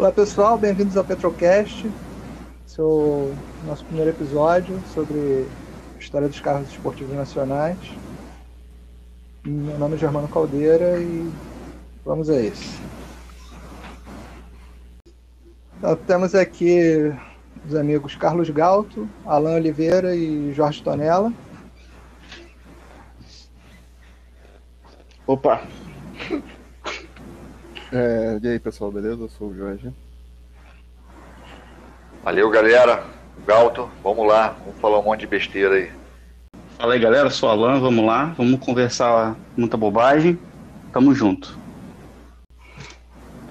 Olá pessoal, bem-vindos ao Petrocast. O nosso primeiro episódio sobre a história dos carros esportivos nacionais. Meu nome é Germano Caldeira e vamos a isso. Temos aqui os amigos Carlos Galto, Alain Oliveira e Jorge Tonella. Opa! É, e aí pessoal, beleza? Eu sou o Jorge. Valeu galera, Galto, vamos lá, vamos falar um monte de besteira aí. Fala aí galera, sou o Alan, vamos lá, vamos conversar muita bobagem, tamo junto.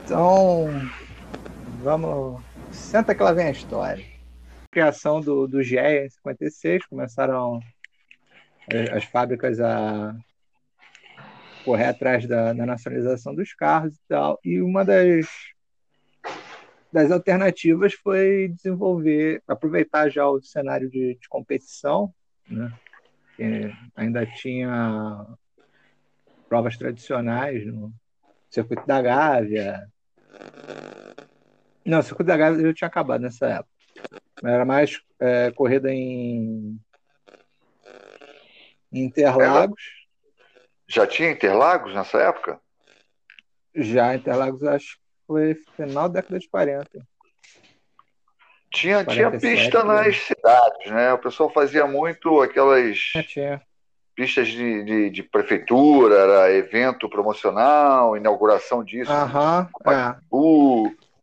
Então, vamos. Senta que lá vem a história. Criação do, do GE em 56, começaram as, as fábricas a correr atrás da, da, nacionalização dos carros e tal. E uma das, das alternativas foi desenvolver, aproveitar já o cenário de, de competição, né? que ainda tinha provas tradicionais no circuito da Gávea. Não, o circuito da Gávea já tinha acabado nessa época. Era mais é, corrida em, em Interlagos. Já tinha Interlagos nessa época? Já, Interlagos acho que foi final da década de 40. Tinha, 47, tinha pista né? nas cidades, né? O pessoal fazia muito aquelas tinha. pistas de, de, de, prefeitura, era evento promocional, inauguração disso. Aham, é.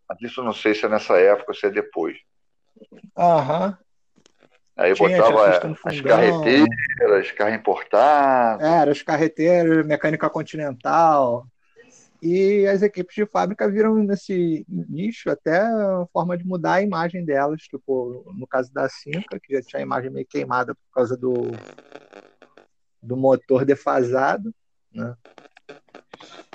Mas isso não sei se é nessa época ou se é depois. Aham. Aí eu tinha, botava as carreteiras, carro importado. É, era as carreteiras, mecânica continental. E as equipes de fábrica viram nesse nicho até a forma de mudar a imagem delas. Tipo, no caso da Cinca, que já tinha a imagem meio queimada por causa do, do motor defasado, né?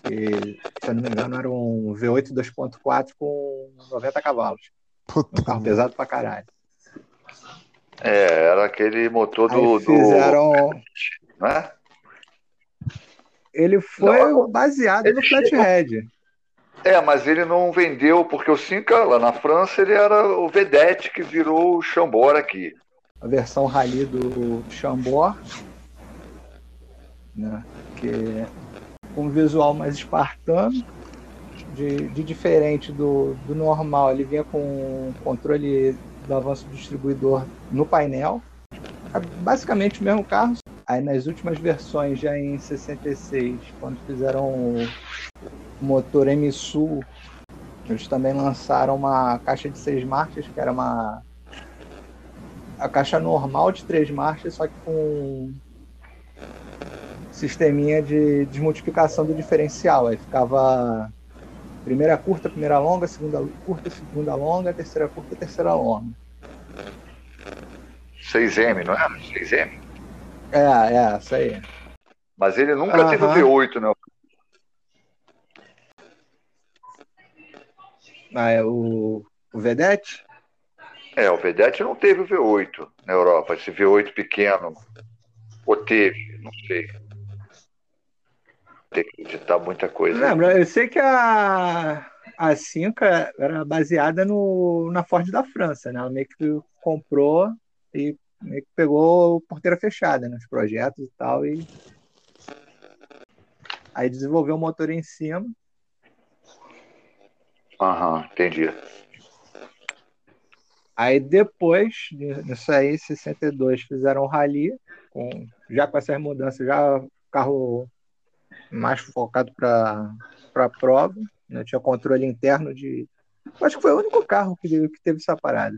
E, se eu não me engano, era um V8 2.4 com 90 cavalos. Puta um carro pesado pra caralho. É, era aquele motor do. Aí fizeram. Do... Né? Ele foi não, baseado ele no Flathead. É, mas ele não vendeu, porque o Cinca, lá na França, ele era o Vedette que virou o Chambord aqui. A versão rally do Chambord, né, que com um visual mais espartano, de, de diferente do, do normal. Ele vinha com controle do avanço do distribuidor no painel. É basicamente o mesmo carro. Aí nas últimas versões, já em 66, quando fizeram o motor M-Sul, eles também lançaram uma caixa de seis marchas, que era uma a caixa normal de três marchas, só que com sisteminha de desmultiplicação do diferencial. Aí ficava primeira curta, primeira longa, segunda curta, segunda longa, terceira curta, terceira longa. 6M, não é? 6M? É, é, isso aí. Mas ele nunca teve o V8, né? Ah, é o, o Vedette? É, o Vedette não teve o V8 na Europa, esse V8 pequeno. Ou teve, não sei. Tem que editar muita coisa. Lembra, eu sei que a, a Cinca era baseada no, na Ford da França, né? Ela meio que comprou e meio que pegou porteira fechada nos projetos e tal, e aí desenvolveu o motor em cima. Aham, entendi. Aí depois disso aí, 62, fizeram o rally, com, já com essas mudanças, já carro mais focado para a prova, né? tinha controle interno de. Acho que foi o único carro que, que teve essa parada.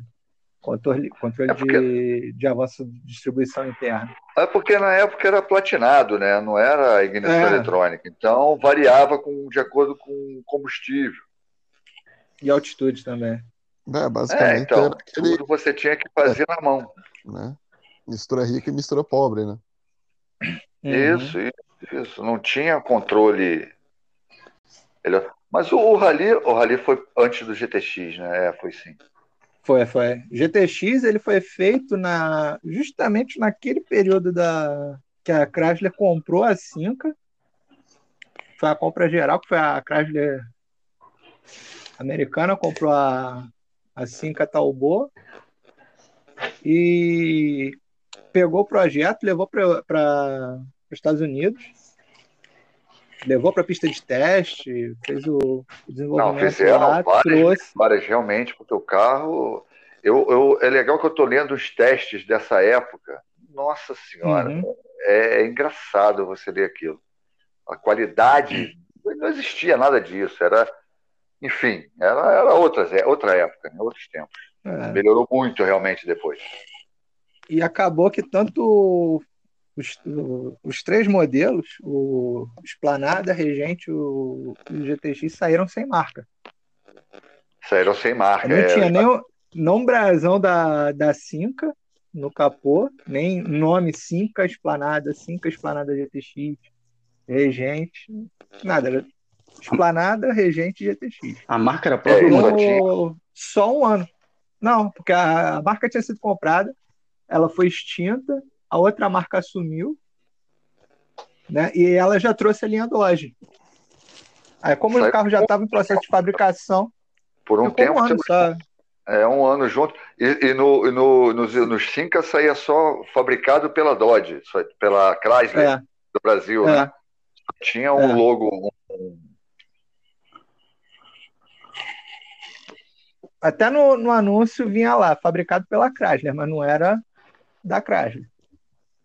Controle, controle é porque... de, de avanço de distribuição interna. É porque na época era platinado, né? Não era ignição é. eletrônica. Então variava com, de acordo com o combustível. E altitude também. É, basicamente. É, então, aquele... tudo você tinha que fazer é. na mão. Né? Mistura rica e mistura pobre, né? Uhum. Isso, isso. Não tinha controle. Mas o, o Rally, o Rally foi antes do GTX, né? É, foi sim. Foi, foi. GTX ele foi feito na justamente naquele período da que a Chrysler comprou a Cinca. Foi a compra geral, que foi a Chrysler americana comprou a, a Cinca Talbot e pegou o projeto, levou para os Estados Unidos, levou para a pista de teste, fez o desenvolvimento Não, fizeram lá, várias, trouxe. várias realmente, porque o carro. Eu, eu, é legal que eu estou lendo os testes dessa época. Nossa Senhora, Uhum. é, é engraçado você ler aquilo. A qualidade. Não existia nada disso. Era. Enfim, era, era outras, é, outra época, né, outros tempos. É. Melhorou muito realmente depois. E acabou que tanto os, os três modelos, o Esplanada, Regente e o, o GTX, saíram sem marca. Saíram sem marca. Não é, tinha nem o não brasão da, da Cinca no capô, nem nome Cinca Esplanada, Cinca Esplanada GTX, Regente, nada. Esplanada, Regente e GTX. A marca era É, própria. Durou só um ano. Não, porque a, a marca tinha sido comprada, ela foi extinta, a outra marca assumiu, né? E ela já trouxe a linha Dodge. Aí, como Saiu o carro já estava em processo de fabricação, por um tempo. um ano só. É, um ano junto. E, e no, no, nos, nos Cinca saía só fabricado pela Dodge, pela Chrysler É, do Brasil, é. né? Tinha um É. logo. um- Até no, no anúncio vinha lá, fabricado pela Chrysler, mas não era da Chrysler.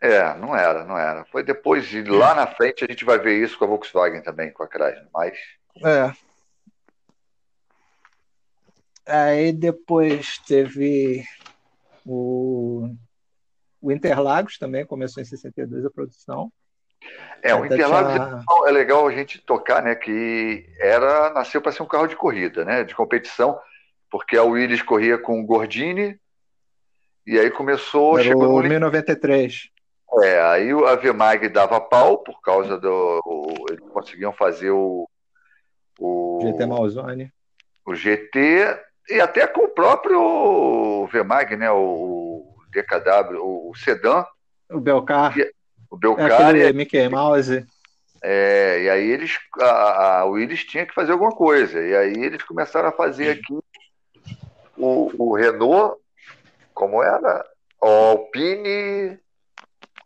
É, não era, não era. Foi depois, e lá na frente a gente vai ver isso com a Volkswagen também, com a Chrysler. Mas É. Aí depois teve o, o Interlagos também, começou em 62 a produção. é, o Interlagos tinha- é legal a gente tocar, né? Que era nasceu para ser um carro de corrida, né? De competição, porque a Willis corria com o Gordini e aí começou, Era chegou no o limite. 1093. É, aí a VMAG dava pau por causa do. o- eles conseguiam fazer o, o, GT Malzone. o GT e até com o próprio VMAG, né? O, o DKW, o, Sedan, O Belcar. o É Belcar, aquele e, Mickey Mouse. é, e aí eles. A, a Willis tinha que fazer alguma coisa. E aí eles começaram a fazer aqui o, o Renault, como era? O Alpine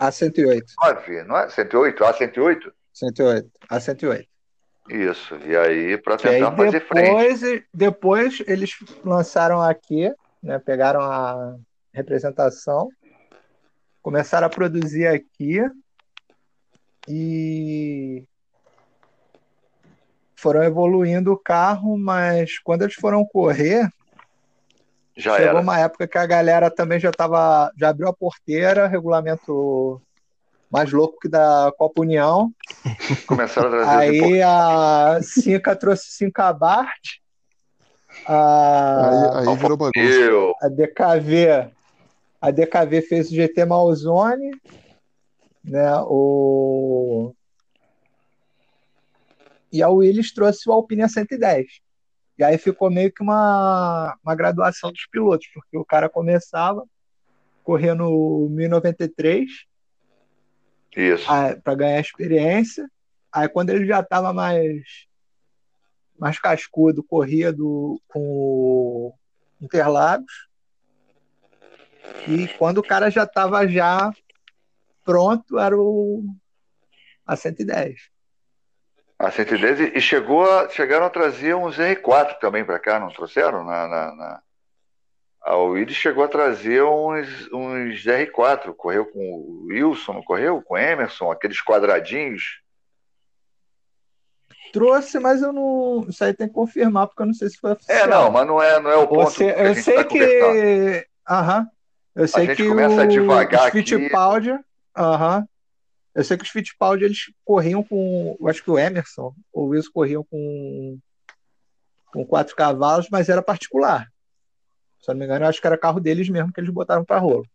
A108. 9, não é? 108? A108? 108. A108. Isso. E aí, para Que aí tentar fazer frente. depois, depois eles lançaram aqui, né, pegaram a representação, começaram a produzir aqui e foram evoluindo o carro, mas quando eles foram correr, Já chegou era. uma época que a galera também já tava, já abriu a porteira, regulamento mais louco que da Copa União. Começaram a trazer Aí a Cinca trouxe Cinca Bart, a, Aí, aí virou bagunça. A DKV, a DKV fez o GT Malzone, né? O e a Willis trouxe o Alpine A110. E aí ficou meio que uma, uma graduação dos pilotos, porque o cara começava correndo no 1093 isso. para ganhar experiência. Aí quando ele já estava mais mais cascudo, corria do, com o Interlagos. E quando o cara já estava já pronto, era o a 110. A 110 e- chegou a, chegaram a trazer uns R4 também para cá, não trouxeram? Na, na, na... A Willis chegou a trazer uns, uns R4, correu com o Wilson, não correu? Com o Emerson, aqueles quadradinhos. Trouxe, mas eu não. Isso aí tem que confirmar, porque eu não sei se foi oficial. É, não, mas não é, não é o ponto Você, que a eu gente sei tá conversando. que. Aham. Eu sei gente que começa a o, devagar aqui. Fittipaldi. Aham. Eu sei que os Fittipaldi eles corriam com. Eu acho que o Emerson ou o Wilson corriam com. Com quatro cavalos, mas era particular. Se eu não me engano, eu acho que era carro deles mesmo que eles botaram para rolo.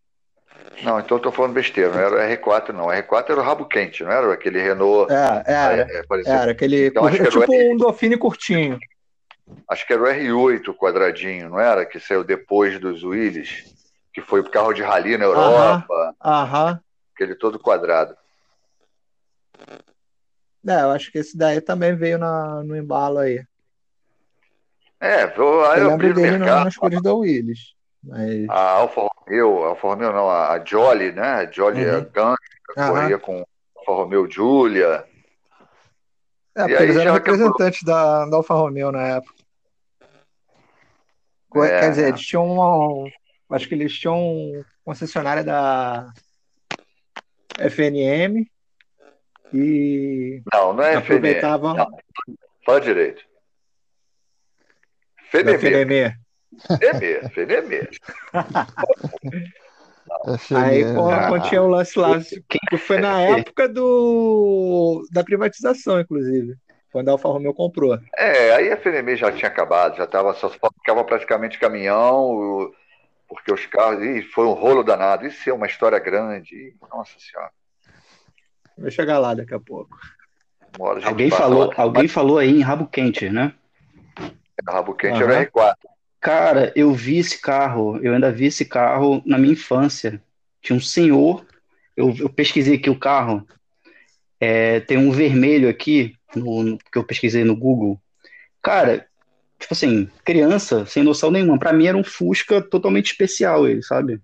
Não, então eu tô falando besteira, não era o R4, não. O R4 era o rabo quente, não era aquele Renault. É, era. é, parecia- Era aquele. Então, acho que era tipo um Dauphine curtinho. Acho que era o R8 quadradinho, não era? Que saiu depois dos Willys, que foi o carro de rally na Europa, Aham. aquele todo quadrado. É, eu acho que esse daí também veio na, no embalo aí. É, eu, aí Eu eu lembro dele mercado. nas cores da Willis. Mas. A Alfa Romeo, a Alfa Romeo não, a Jolly, né? A Jolly Uhum. é Gun, Aham. corria com Alfa Romeo Julia. É, porque eles eram representantes da, da Alfa Romeo na época. É, Quer dizer, eles tinham uma. Acho que eles tinham concessionária da FNM e Não, não é aproveitavam Não, fala direito. FNM. FNM. FNM. Aí Ah. quando tinha o lance lá, que foi na época do da privatização, inclusive, quando a Alfa Romeo comprou. É, aí a FNM já tinha acabado, já tava, só ficava praticamente caminhão, porque os carros. Ih, foi um rolo danado. Isso é uma história grande. Nossa Senhora. Vai chegar lá daqui a pouco. Hora a Alguém falou, lá. alguém falou aí em rabo quente, né? Mas Rabo quente Aham. era R4. Cara, eu vi esse carro, eu ainda vi esse carro na minha infância. Tinha um senhor, eu, eu pesquisei aqui o carro, é, tem um vermelho aqui, no, no- que eu pesquisei no Google. Cara, tipo assim, criança, sem noção nenhuma. Pra mim era um Fusca totalmente especial ele, sabe?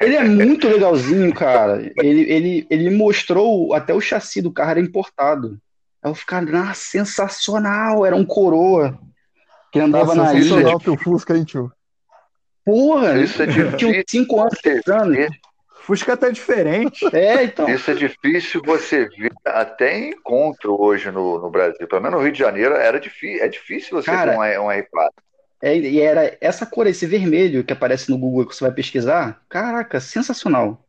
Ele é muito legalzinho, cara. Ele, ele, ele mostrou até o chassi do carro era importado. Aí eu ficava, ah, sensacional, era um coroa que andava Tá na ilha. sensacional teu Fusca, hein, tio? Porra, Isso é tinha difícil. 5 anos, 6 anos. Fusca tá diferente. É, então. Isso é difícil você ver até encontro hoje no, no Brasil. Pelo menos no Rio de Janeiro era difícil, é difícil você Cara, ter um, um R4. É, e era essa cor, esse vermelho que aparece no Google que você vai pesquisar. Caraca, sensacional.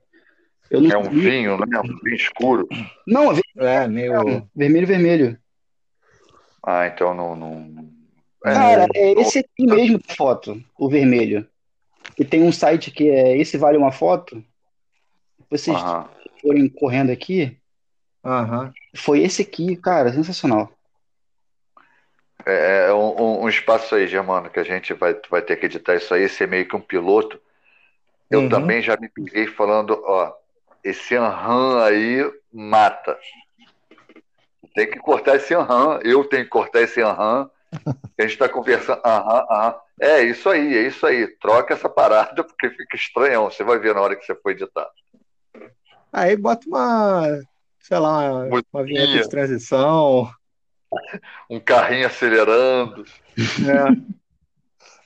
Eu não É um sabia. vinho, né? Um vinho escuro. Não, é É, meio. vermelho, vermelho. Ah, então não. não... É, Cara, é esse aqui mesmo da foto, o vermelho. E tem um site que é Esse Vale Uma Foto. Vocês aham. forem correndo aqui, Aham. foi esse aqui, cara, sensacional. É, é um, um- um espaço aí, Germano, que a gente vai, vai ter que editar isso aí, ser meio que um piloto. Eu Uhum. também já me peguei falando, ó, esse Anhan aí mata. Tem que cortar esse Anhan, eu tenho que cortar esse Anhan. A gente está conversando, aham, aham. É isso aí, é isso aí. Troca essa parada, porque fica estranhão. Você vai ver na hora que você for editar. Aí bota uma, sei lá, uma vinheta de transição. Um carrinho acelerando. né?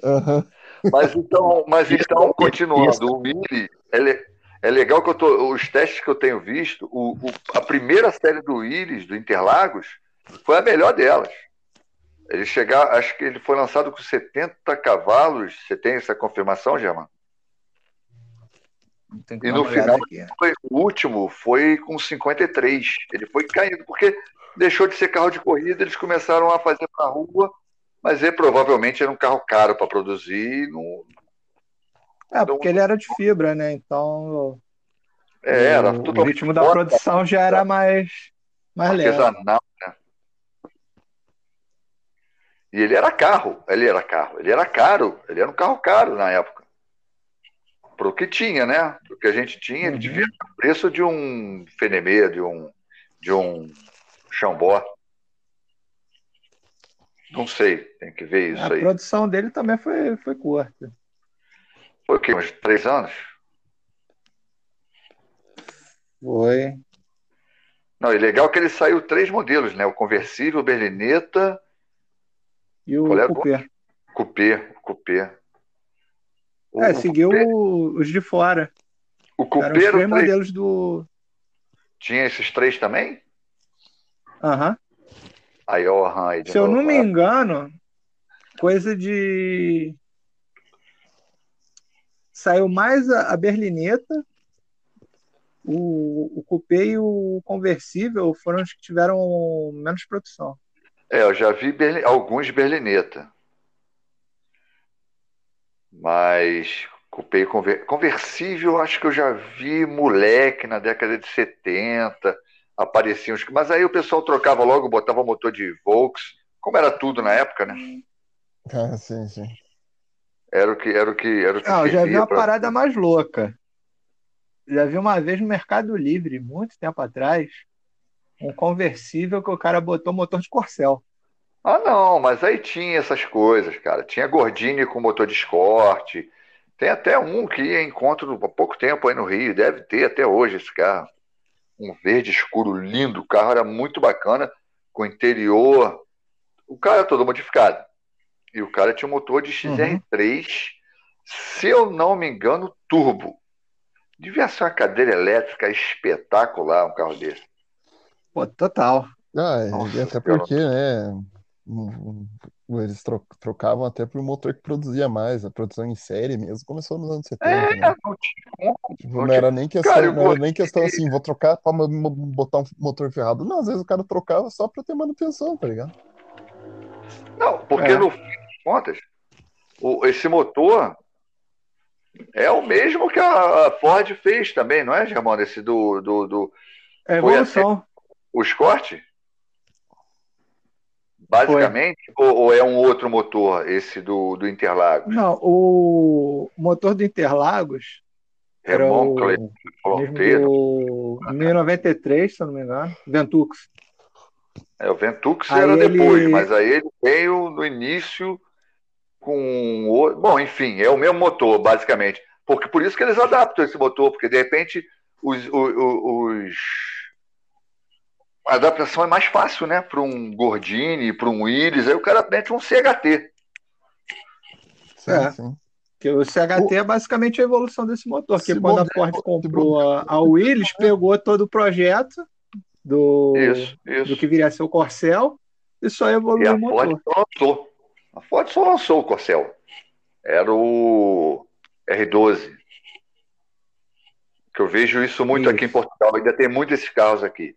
Aham. Mas então, mas então isso. continuando, o Mili, é, é legal que eu tô, os testes que eu tenho visto, o, o- a primeira série do Iris, do Interlagos, foi a melhor delas. Ele chegar, acho que ele foi lançado com 70 cavalos. Você tem essa confirmação, Germano? E no final-. Foi- o último foi com 53. Ele foi caindo, porque deixou de ser carro de corrida, eles começaram a fazer para rua, mas ele provavelmente era um carro caro para produzir. Não, É, porque ele era de fibra, né? Então é, era o, o ritmo da produção já era mais, mais leve. artesanal, né? E ele era carro, ele era carro, ele era caro, ele era um carro caro na época. Pro que tinha, né? Pro que a gente tinha, ele Uhum. devia ter o preço de um Fenemê, de um de um Xambó. Não sei, tem que ver isso A aí. produção dele também foi, foi curta. Foi o quê? Uns três anos? Foi. Não, e legal que ele saiu três modelos, né? O conversível, o berlineta, E o é a coupé, coupé. O, É, o seguiu os de fora. o Eram os era o três três- modelos do. tinha esses três também? Aham. Aí, aí de Se eu não me engano, coisa de. Saiu mais a, a berlineta, o, o coupé e o conversível foram os que tiveram menos produção. É, eu já vi berli- alguns berlineta. Mas coupé e conver- conversível, acho que eu já vi moleque na década de 70. Apareciam os. Mas aí o pessoal trocava logo, botava motor de Volks, como era tudo na época, né? Ah, sim, sim. Era o que era o que era o que eu já vi uma pra- parada mais louca. Já vi uma vez no Mercado Livre, muito tempo atrás, um conversível que o cara botou motor de Corcel. Ah, não, mas aí tinha essas coisas, cara. Tinha Gordini com motor de Escort. Tem até um que encontro há pouco tempo aí no Rio. Deve ter até hoje esse carro. Um verde escuro lindo. O carro era muito bacana, com interior. O carro era todo modificado. E o cara tinha um motor de XR3, se eu não me engano, turbo. Devia ser uma cadeira elétrica espetacular um carro desse. Pô, total. Ah, e Nossa até porque, né? Eles tro- trocavam até um motor que produzia mais. A produção em série mesmo começou nos anos 70, É, né? não tinha como. Tipo, não não era nem questão, Cara, não era nem questão assim, vou trocar pra botar um motor ferrado. Não, às vezes o cara trocava só pra ter manutenção, tá ligado? Não, porque É. no fim das contas, o- esse motor é o mesmo que a a Ford fez também, não é, Germano? Esse do, do, do É Foi evolução. o Escort? Basicamente? Ou, ou é um outro motor, esse do, do Interlagos? Não, o motor do Interlagos era Remon mesmo do 1093, se eu não me engano, Ventux. É, o Ventux Aí era ele- depois, mas aí ele veio no início com o. Bom, enfim, é o mesmo motor, basicamente. Porque por isso que eles adaptam esse motor, porque de repente os, o- o- os- a adaptação é mais fácil, né? Para um Gordini, para um Iris, aí o cara mete um CHT. Sim, É. sim. O CHT é basicamente a evolução desse motor. Que quando a bobear, Ford comprou a, a Willys, pegou todo o projeto do, Isso, do isso. que viria a ser o Corcel e só E evoluiu a o motor. Ford só lançou. A Ford só lançou o Corcel. Era o R12. Que eu vejo isso muito Isso. aqui em Portugal. Ainda tem muitos desses carros aqui.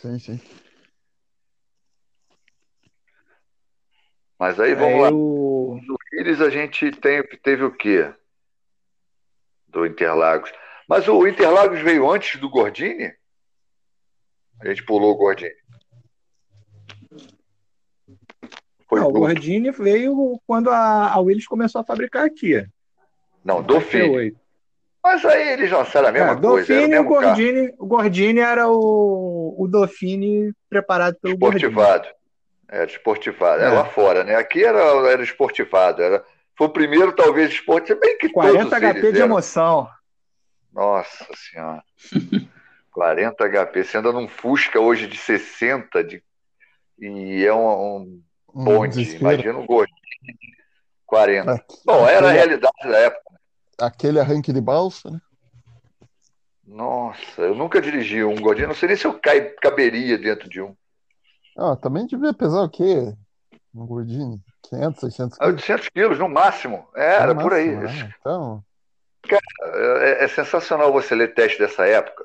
Sim, sim. Mas aí vamos Aí lá. o- No Iris a gente tem, teve o quê? Do Interlagos. Mas o Interlagos veio antes do Gordini? A gente pulou o Gordini. Foi Não, o do- Gordini veio quando a, a Willys começou a fabricar aqui. Não, Dauphine. 98. Mas aí eles lançaram a mesma É, coisa. Era o e o carro. Gordini, o Gordini era o, o Dauphine preparado pelo Gordini. Esportivado. Era esportivado. Era É. lá fora, né? Aqui era, era esportivado. Era, foi o primeiro, talvez, esporte. Se bem que 40 todos HP de emoção. Nossa Senhora. 40 HP. Você anda num Fusca hoje de 60 de... e é um, um bonde. Imagina um Gordini de 40. Aqu- Bom, era a aquele- realidade da época. Aquele arranque de balsa, né? Nossa, eu nunca dirigi um Gordini. Não sei nem se eu cai- caberia dentro de um. Ah, também devia pesar o quê? Um gordinho? 500, 600 Ah, quilos? 800 quilos, no máximo. Era No por aí. máximo, né? Então, É, é sensacional você ler teste dessa época,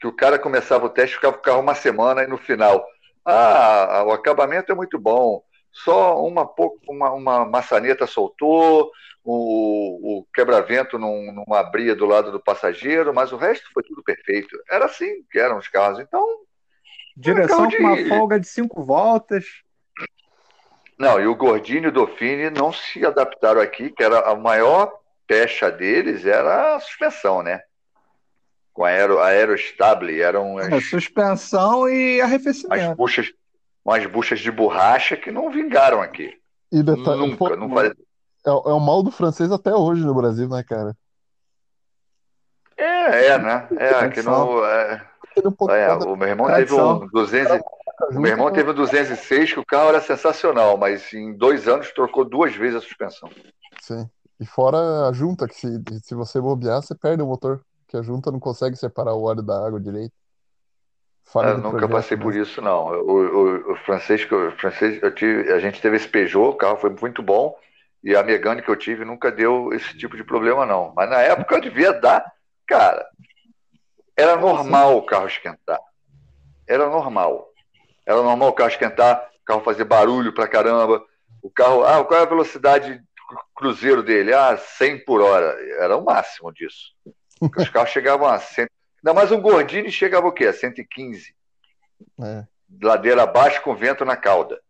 que o cara começava o teste, ficava com o carro uma semana e no final, ah, o acabamento é muito bom, só uma, pouco- uma, uma maçaneta soltou, o, o quebra-vento não, não abria do lado do passageiro, mas o resto foi tudo perfeito. Era assim que eram os carros. Então, Direção carro com uma de- folga de 5 voltas. não, e o Gordini e o Dauphine não se adaptaram aqui, que era a maior pecha deles era a suspensão, né? Com a aero, aerostable, eram as, É, suspensão e as arrefecimento. buchas, umas buchas de borracha que não vingaram aqui. e detalhe, Nunca, não faz... é, é o mal do francês até hoje no Brasil, né, cara? É, é, né? É, que não. É, é, o meu irmão teve um 200, e- o meu irmão teve um 206 que o carro era sensacional, mas em dois anos trocou duas vezes a suspensão. Sim. E fora a junta, que se, se você bobear, você perde o motor, que a junta não consegue separar o óleo da água direito. Eu nunca projeto, passei né? por isso, não. O, o, o francês, o francês eu tive, a gente teve esse Peugeot, o carro foi muito bom, e a Megane que eu tive nunca deu esse tipo de problema, não. Mas na época devia dar, cara, era normal o carro esquentar. Era normal. Era normal o carro esquentar, o carro fazer barulho pra caramba. O carro, ah, qual é a velocidade cruzeiro dele? Ah, 100 por hora. Era o máximo disso. Os carros chegavam a 100. Ainda mais um Gordini chegava o quê? A 115 É. ladeira abaixo com vento na cauda.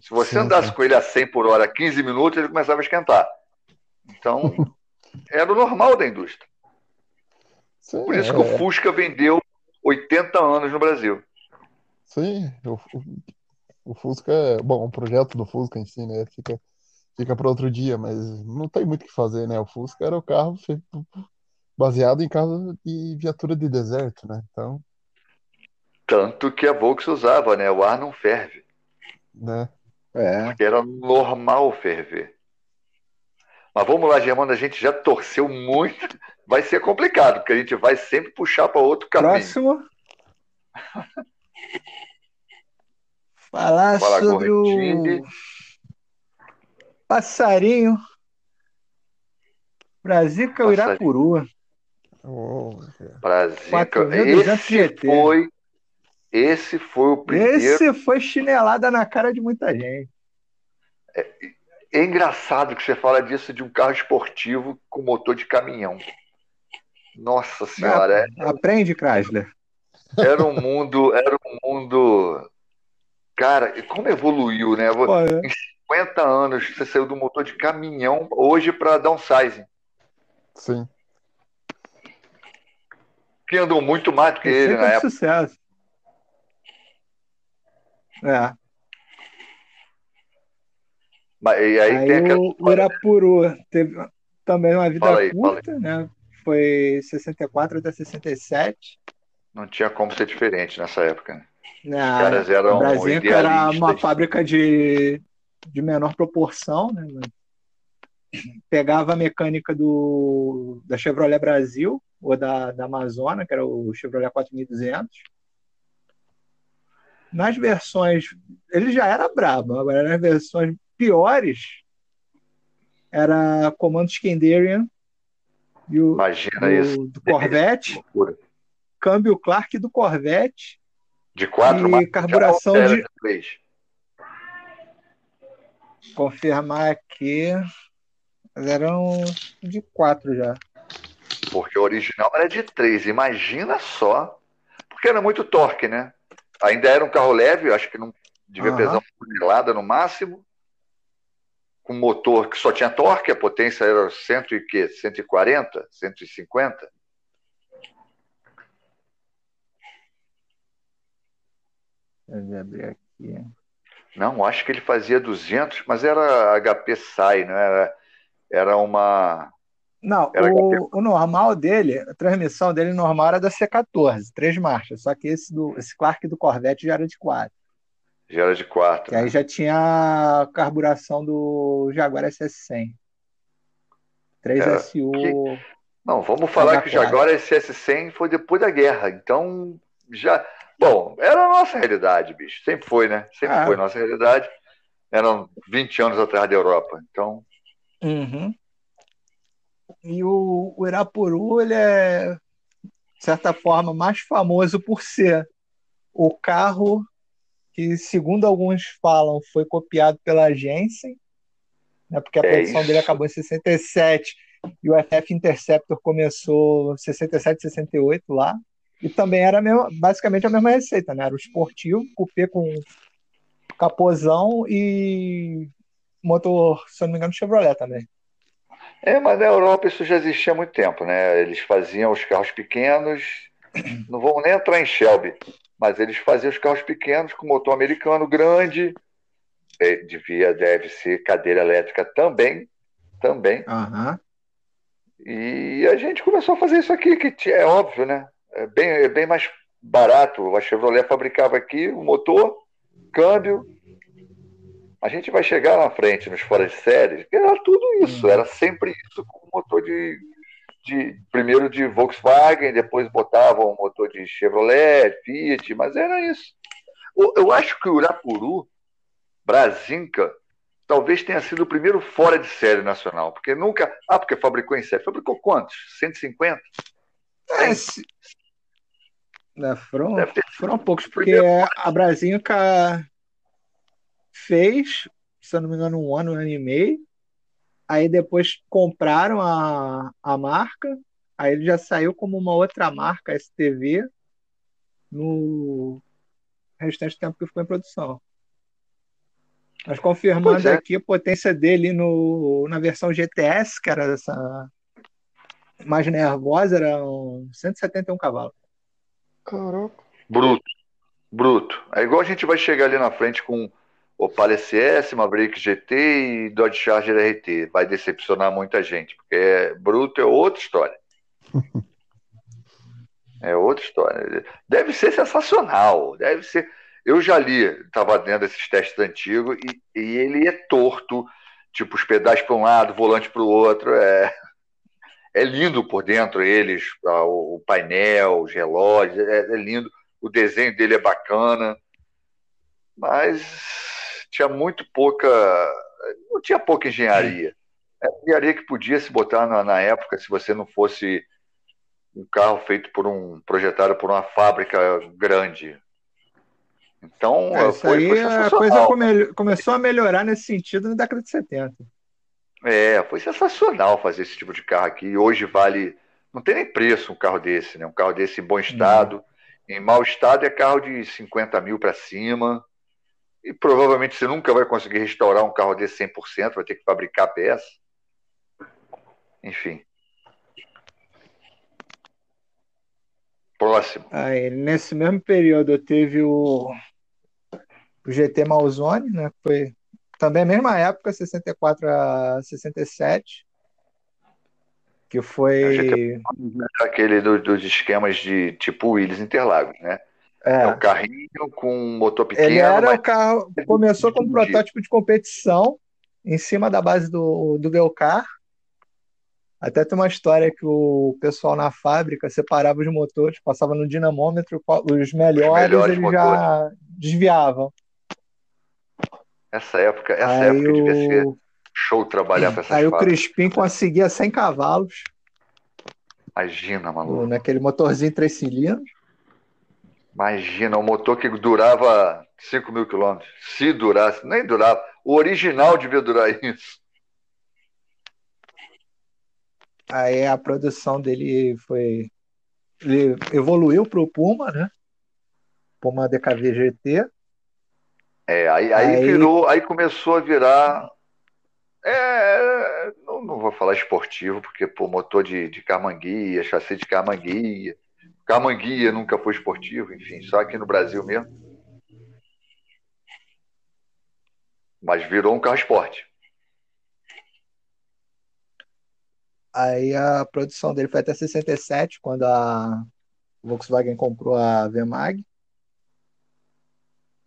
Se você Sim, andasse com ele a 100 por hora, 15 minutos, ele começava a esquentar. Então, era o normal da indústria. Sim, Por isso é, que o Fusca vendeu 80 anos no Brasil. Sim, o, o, Fusca é. Bom, o projeto do Fusca em si, né? Fica, fica para outro dia, mas não tem muito o que fazer, né? O Fusca era o carro feito, baseado em carro de viatura de deserto, né? Então, Tanto que a Volks usava, né? O ar não ferve. né? É. Porque era normal ferver. Mas vamos lá, Germano, a gente já torceu muito. Vai ser complicado, porque a gente vai sempre puxar para outro caminho. Próximo. Falar Fala, sobre o passarinho. Brasica Passarinho. Irapuru. Oh. 4.200 Esse GT. foi, esse foi o primeiro. Esse foi chinelada na cara de muita gente. É engraçado que você fala disso de um carro esportivo com motor de caminhão. Nossa senhora, é- Aprende, Chrysler. era um mundo, era um mundo. Cara, e como evoluiu, né? Pô, é. 50 anos você saiu do motor de caminhão hoje para downsizing. sim. Que andou muito mais do que ele época. sucesso. É. Mas, e aí, Aí tem aquela o, Irapuru teve também uma vida aí, curta, né? Foi 64 até 67. Não tinha como ser diferente nessa época. Né? Né? Os caras eram O Brasil era uma fábrica de, de menor proporção, né? Pegava a mecânica do, da Chevrolet Brasil ou da, da Amazônia, que era o Chevrolet 4200. Nas versões, ele já era brabo, agora nas versões piores era comando Skandarian e o Imagina isso. do, do Corvette, Loucura. câmbio Clark do Corvette De quatro e carburação era de três. confirmar aqui mas eram de quatro já. Porque o original era de três. Imagina só. Porque era muito torque, né? Ainda era um carro leve, acho que não devia Aham. pesar uma tonelada no máximo. Com motor que só tinha torque, a potência era 100 e quê? 140, 150. Deixa eu abrir aqui. Não, acho que ele fazia 200, mas era HP SAI, não era? Era uma. Não, o, o normal dele, a transmissão dele normal era da C14, três marchas. Só que esse, do, esse Clark do Corvette já era de quatro. Já era de quatro. Que aí né? já tinha a carburação do Jaguar SS100. 3SU. Não, vamos falar que o Jaguar. Jaguar SS100 foi depois da guerra. Então, já. Bom, era a nossa realidade, bicho. Sempre foi, né? Sempre Ah. foi a nossa realidade. Eram 20 anos atrás da Europa. Então, Uhum. E o, o Irapuru, ele é, de certa forma, mais famoso por ser o carro que, segundo alguns falam, foi copiado pela Jensen, né, porque a É produção isso. dele acabou em 67 e o FF Interceptor começou em 67, 68 lá. E também era a mesma- basicamente a mesma receita, né? Era o esportivo, cupê com capozão e motor, se eu não me engano, Chevrolet também. É, mas na Europa isso já existia há muito tempo, né? Eles faziam os carros pequenos, não vamos nem entrar em Shelby, mas eles faziam os carros pequenos com motor americano grande, É, devia, deve ser cadeira elétrica também, também. Aham. E a gente começou a fazer isso aqui, que é óbvio, né? É bem, é bem mais barato. A Chevrolet fabricava aqui o motor, câmbio. A gente vai chegar na frente nos fora de série, que era tudo isso, era sempre isso com motor de, de primeiro de Volkswagen, depois botavam motor de Chevrolet, Fiat, mas era isso. O- Eu acho que o Urapuru, Brasinca, talvez tenha sido o primeiro fora de série nacional, porque nunca. Ah, porque fabricou em série. Fabricou quantos? 150? É, se- né, foram, foram poucos, porque a Brasinca fez, se eu não me engano, um ano, um ano e meio. Aí depois compraram a, a marca, aí ele já saiu como uma outra marca, STV, no restante do tempo que ficou em produção. Mas confirmando é. aqui a potência dele no, na versão GTS, que era essa mais nervosa, eram 171 cavalos. Caraca. bruto. Bruto. É igual a gente vai chegar ali na frente com Opala SS, Maverick GT e Dodge Charger RT. Vai decepcionar muita gente, porque é, bruto é outra história. é outra história. Deve ser sensacional, deve ser. Eu já li, estava dentro desses testes antigos, e, e ele é torto, tipo os pedais para um lado, volante para o outro. É, é lindo por dentro eles, o painel, os relógios, é, é lindo. O desenho dele é bacana, mas tinha muito pouca. Não tinha pouca engenharia. É engenharia que podia se botar na, na, época se você não fosse um carro feito por um. projetado por uma fábrica grande. Então, é, foi, foi a coisa come, começou a melhorar nesse sentido na década de 70. É, foi sensacional fazer esse tipo de carro aqui. Hoje vale. Não tem nem preço um carro desse, né? Um carro desse em bom estado. Uhum. Em mau estado é carro de 50 mil para cima. E provavelmente você nunca vai conseguir restaurar um carro desse 100%, vai ter que fabricar peça. Enfim. Próximo. Aí, nesse mesmo período teve o, o GT Malzone, né? Foi também a mesma época, 64 a 67. Que foi. Aquele do, dos esquemas de tipo Willis Interlagos, né? É. é um carrinho com um motor pequeno. Ele era mas... o carro. Começou como protótipo de competição em cima da base do, do Belcar. Até tem uma história que o pessoal na fábrica separava os motores, passava no dinamômetro, os melhores, melhores eles motores. já desviavam. Essa época, essa aí época o... devia ser show trabalhar para essas Aí fábricas. o Crispim conseguia 100 cavalos. Imagina, maluco. Naquele motorzinho três cilindros. Imagina, um motor que durava 5 mil quilômetros. Se durasse, nem durava. O original devia durar isso. Aí a produção dele foi. Ele evoluiu para o Puma, né? Puma DKV GT. É, aí, aí, aí, virou, aí começou a virar. É, não, não vou falar esportivo, porque pô, motor de, de carmanguia, chassi de carmanguia. Camanguia nunca foi esportivo, enfim, só aqui no Brasil mesmo. Mas virou um carro esporte. Aí a produção dele foi até 67, quando a Volkswagen comprou a Vemag.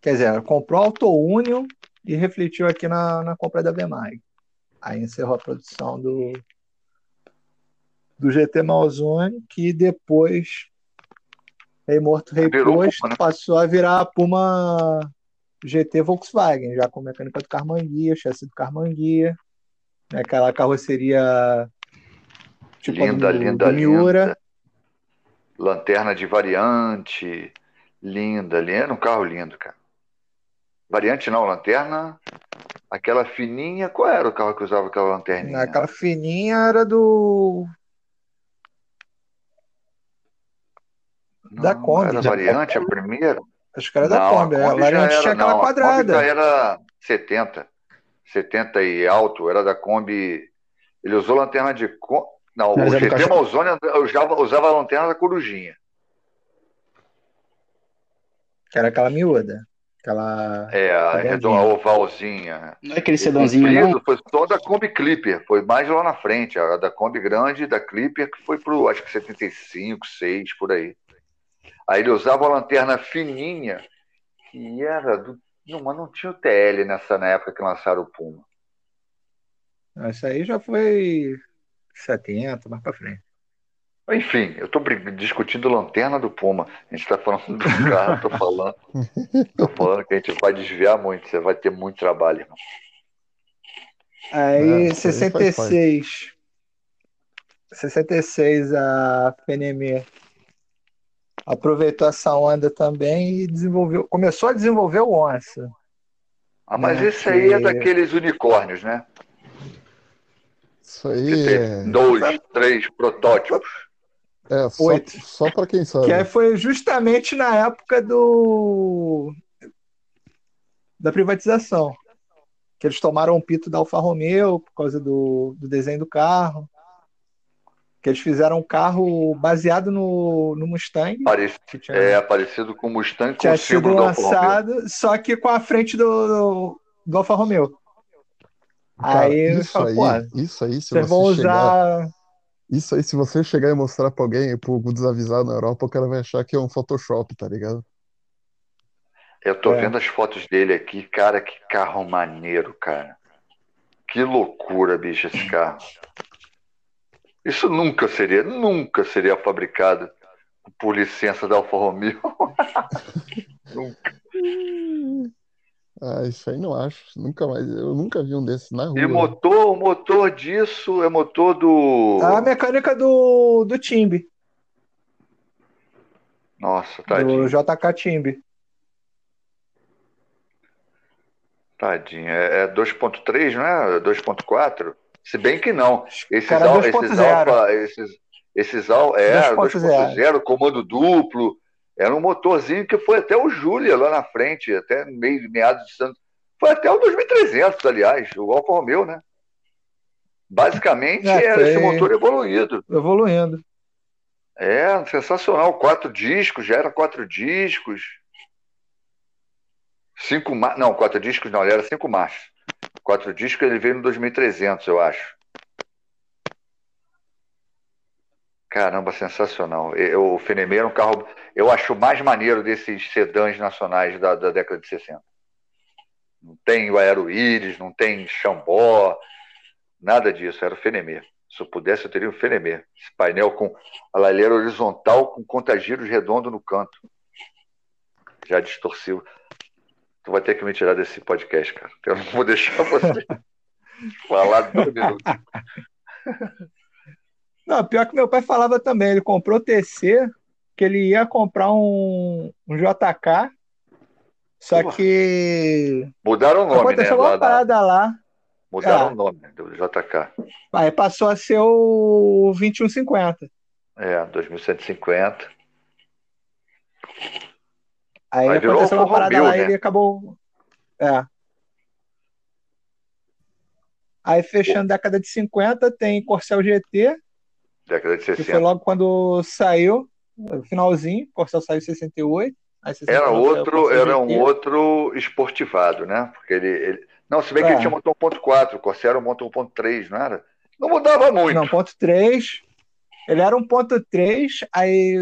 Quer dizer, comprou a Auto Union e refletiu aqui na, na compra da Vemag. Aí encerrou a produção do, do GT Malzone, que depois Rei Morto, Rei Posto, né? passou a virar a Puma GT Volkswagen, já com mecânica do Carmanguia, chassi do Carmanguia, né, aquela carroceria tipo linda, do, linda, do Miura. linda. Lanterna de variante, linda, linda, um carro lindo, cara. Variante não, lanterna, aquela fininha, qual era o carro que usava aquela lanterninha? Aquela fininha era do da Kombi. Era variante, a primeira? Acho que era da não, Kombi. A, Kombi a variante era, tinha aquela não, quadrada. A Kombi já era 70. 70 e alto, era da Kombi. Ele usou lanterna de. Não, Mas o GT Malzone usava, usava a lanterna da Corujinha. Que era aquela miúda. Aquela. É, a redonda, ovalzinha. Não é aquele sedãozinho, não? Foi só da Kombi Clipper, foi mais lá na frente. A da Kombi grande, da Clipper, que foi pro, acho que 75, 6, por aí. Aí ele usava uma lanterna fininha, que era do. Não, mas não tinha o TL nessa na época que lançaram o Puma. Isso aí já foi 70, mais pra frente. Enfim, eu estou discutindo lanterna do Puma. A gente está falando do carro, estou falando. Tô falando que a gente vai desviar muito, você vai ter muito trabalho, irmão. Aí, é, 66. 66, a FNM aproveitou essa onda também e desenvolveu, começou a desenvolver o Onça. Ah, mas né? esse aí é daqueles unicórnios, né? Isso aí. É... Dois, três protótipos. É, só, Oito. só para quem sabe. Que foi justamente na época do da privatização. Que eles tomaram o pito da Alfa Romeo por causa do, do desenho do carro. Que eles fizeram um carro baseado no, no Mustang. Tinha, é parecido com o Mustang com tinha o sido lançado, só que com a frente do, do, do Alfa Romeo. Cara, aí eu isso falo, aí, isso aí, se vocês você vão chegar, usar. isso aí, se você chegar e mostrar pra alguém, pro desavisado na Europa, o cara vai achar que é um Photoshop, tá ligado? Eu tô É. vendo as fotos dele aqui, cara, que carro maneiro, cara. Que loucura, bicho, esse carro. Isso nunca seria, nunca seria fabricado por licença da Alfa Romeo. Nunca. Ah, isso aí não acho, nunca mais, eu nunca vi um desses na E rua. motor, o motor disso é motor do. A mecânica do, do Timbe, Nossa, do tadinho, JK Timbe. tadinho. É, é 2.3, não é? 2.4? Se bem que não. Esses, Cara, al- 2.0. esses alfa, esses, esses al, é, 2.0. 2.0, comando duplo. Era um motorzinho que foi até o Júlia lá na frente, até meio meados de Santos. Foi até o 2300, aliás, o Alfa Romeo, né? Basicamente É, era foi- esse motor evoluído. Evoluindo. É, sensacional. Quatro discos, já era quatro discos. Cinco mar... Não, quatro discos não, ele era cinco marchas. Quatro discos ele veio no 2300, eu acho. Caramba, sensacional. E- O Fenemê era um carro, eu acho o mais maneiro desses sedãs nacionais da, da década de 60. Não tem o Aero Iris, não tem Chambó, nada disso, era o Fenemê. Se eu pudesse, eu teria um Fenemê. Esse painel com a laleira horizontal com contagiros redondo no canto. Já distorceu. Tu vai ter que me tirar desse podcast, cara. Eu não vou deixar você falar dois minutos. Não, pior que meu pai falava também, ele comprou TC, que ele ia comprar um, um JK, só que Mudaram o nome, né? aconteceu lá uma da- parada lá, Mudaram É. o nome do JK. aí passou a ser o 2150. É, 2150. Aí Aí aconteceu uma parada Romeo, lá e né? ele acabou. É. Aí fechando a década de 50, tem Corcel GT, Década de que foi 60. logo quando saiu, finalzinho, Corcel saiu em 68. Aí 69 Era outro, era um outro esportivado, né? Porque ele, ele- Não, se bem que É. ele tinha motor 1.4, o Corsair era um motor 1.3, não era? Não mudava muito. Não, ponto 3. Ele era um ponto 3, aí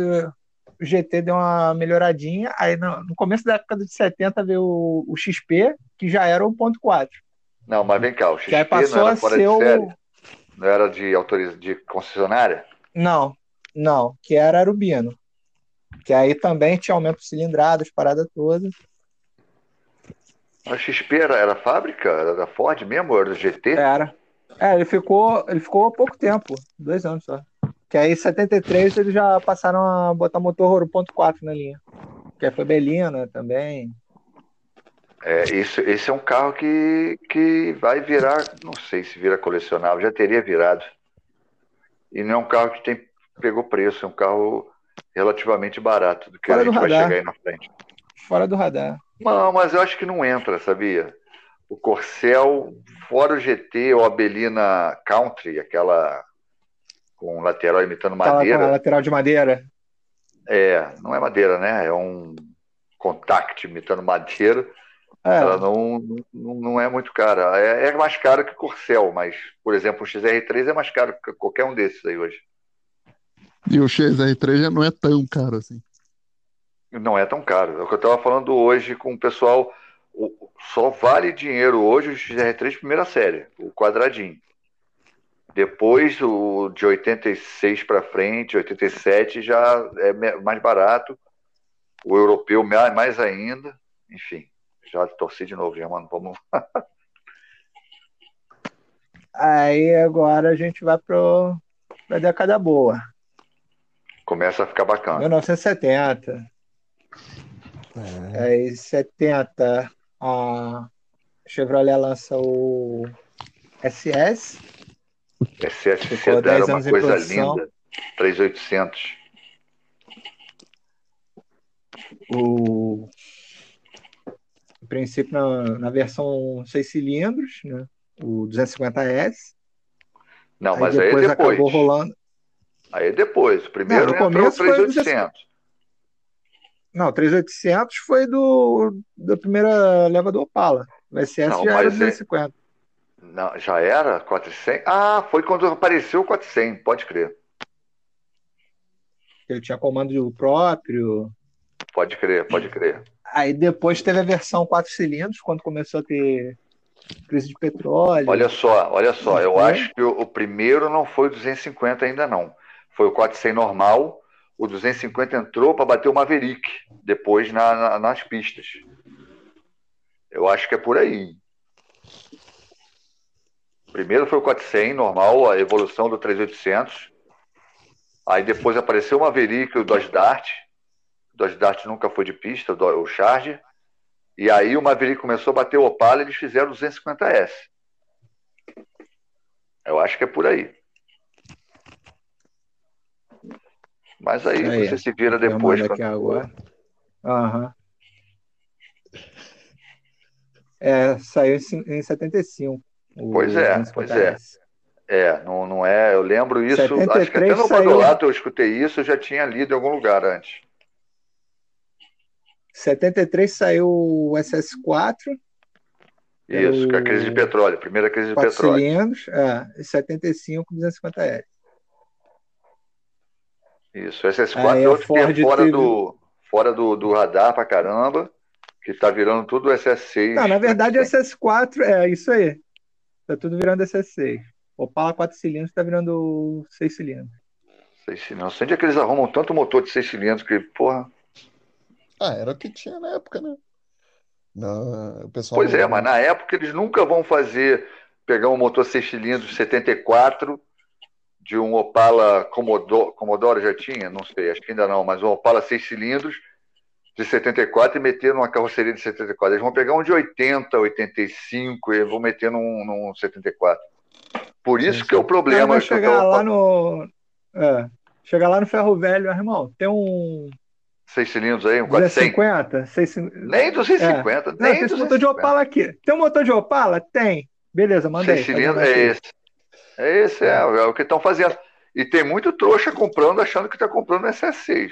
o GT deu uma melhoradinha. Aí no, no começo da década de 70 veio o, o XP, que já era o ponto 4. Não, mas vem cá, o XP Que aí passou não era fora de o. série? Não era de, autoriz... de concessionária? Não, não, que era Arubino. Que aí também tinha aumento de cilindradas, parada toda. A XP era, era fábrica? Era da Ford mesmo? Era do GT? Era. É, ele ficou, ele ficou há pouco tempo, dois anos só. Que aí em 73 eles já passaram a botar motor 1.4 na linha. Que foi Belina também. É, isso, esse é um carro que, que vai virar, não sei se vira colecionável, já teria virado. E não é um carro que tem, pegou preço, é um carro relativamente barato do que Fora a gente vai chegar aí na frente. Fora do radar. Não, mas eu acho que não entra, sabia? O Corcel, fora o GT ou a Belina Country, aquela com lateral imitando a madeira, lateral de madeira. é, não é madeira, né? É um contact imitando madeira. É, Ela não, não, não é muito cara. É, é mais caro que o Corcel, mas, por exemplo, o XR3 é mais caro que qualquer um desses aí hoje. E o XR3 já não é tão caro assim. Não é tão caro. É o que eu estava falando hoje com o pessoal. o- só vale dinheiro hoje o XR3 primeira série, o quadradinho. Depois, o de 86 para frente, 87 já é mais barato. O europeu ma- mais ainda. Enfim, já torci de novo, já, mano. Vamos. aí agora a gente vai pro, pra década boa. Começa a ficar bacana. 1970. É. Aí 70 a Chevrolet lança o SS. SS Sedan 10 era uma coisa linda. 3800. O em princípio na, na versão 6 cilindros, né? O 250S. Não, Aí mas aí é depois depois. acabou rolando. Aí depois, o primeiro Não, no entrou o começo foi 3800. Não, 3800 foi do da primeira leva do Opala. O SS Não, já era mas é- 250. Não, já era 400? Ah, foi quando apareceu o 400, pode crer. Ele tinha comando próprio. Pode crer, pode crer. Aí depois teve a versão 4 cilindros, quando começou a ter crise de petróleo. Olha só, olha só, eu Uhum. acho que o, o primeiro não foi o 250 ainda não. Foi o 400 normal, o 250 entrou para bater o Maverick, depois na- na- nas pistas. Eu acho que é por aí. Primeiro foi o 400 normal, a evolução do 3800. Aí depois apareceu o Maverick, o Dodge Dart. O Dodge Dart nunca foi de pista, o Charger. E aí o Maverick começou a bater o Opala e eles fizeram o 250S. Eu acho que é por aí. Mas aí, Aí, você se vira depois. mando aqui agora. Aham. É, saiu em 75. O Pois é, 250S. pois é. É, não, não é. Eu lembro isso. acho que até 73 no Badolato eu escutei isso, eu já tinha lido em algum lugar antes. 73 saiu o SS4, Isso, com a crise de petróleo, primeira crise de 4 petróleo. cilindros, é, e 75 250S. Isso, SS4 Aí é a outro que é fora, teve- do, fora do, do radar pra caramba, que tá virando tudo SS6. Não, na verdade, SS4 é isso aí. Tá tudo virando SS6. Opala 4 cilindros tá virando 6 cilindros. Seis cilindros. Onde é que eles arrumam tanto motor de seis cilindros que, porra. Ah, era o que tinha na época, né? Não, o pessoal Pois é, não- mas na época eles nunca vão fazer, pegar um motor seis cilindros 74 de um Opala Commodore, Commodore já tinha, não sei, acho que ainda não, mas um Opala seis cilindros de 74 e meter numa carroceria de 74. Eles vão pegar um de 80, 85 e vão meter num, num 74. Por isso Sim, que é o. O cara problema vai que eu chegar tava lá no. É, chegar lá no ferro velho, ah, irmão, tem um Seis cilindros aí, um 400. 250? 650? Nem 250, Não, nem tem motor de 250. Opala aqui. Tem um motor de Opala? Tem. Beleza, mandei. Seis cilindros, é esse. É esse, é, é o que estão fazendo. E tem muito trouxa comprando, achando que está comprando SS6.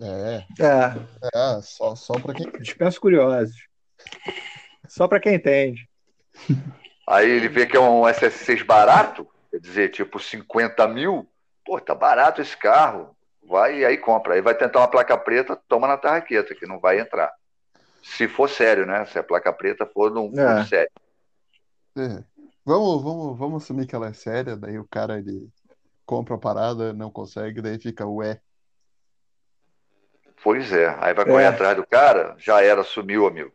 É, É, é, só, só pra quem. dispenso curiosos. Só pra quem entende. Aí ele vê que é um SS6 barato, quer dizer, tipo 50 mil. Pô, tá barato esse carro. Vai e aí compra. Aí vai tentar uma placa preta, toma na tarraqueta, que não vai entrar. Se for sério, né? Se a placa preta for num É. sério. É. Vamos, vamos, vamos assumir que ela é séria, daí o cara ele compra a parada, não consegue, daí fica ué. Pois é. Aí vai correr É. atrás do cara, já era, sumiu, amigo.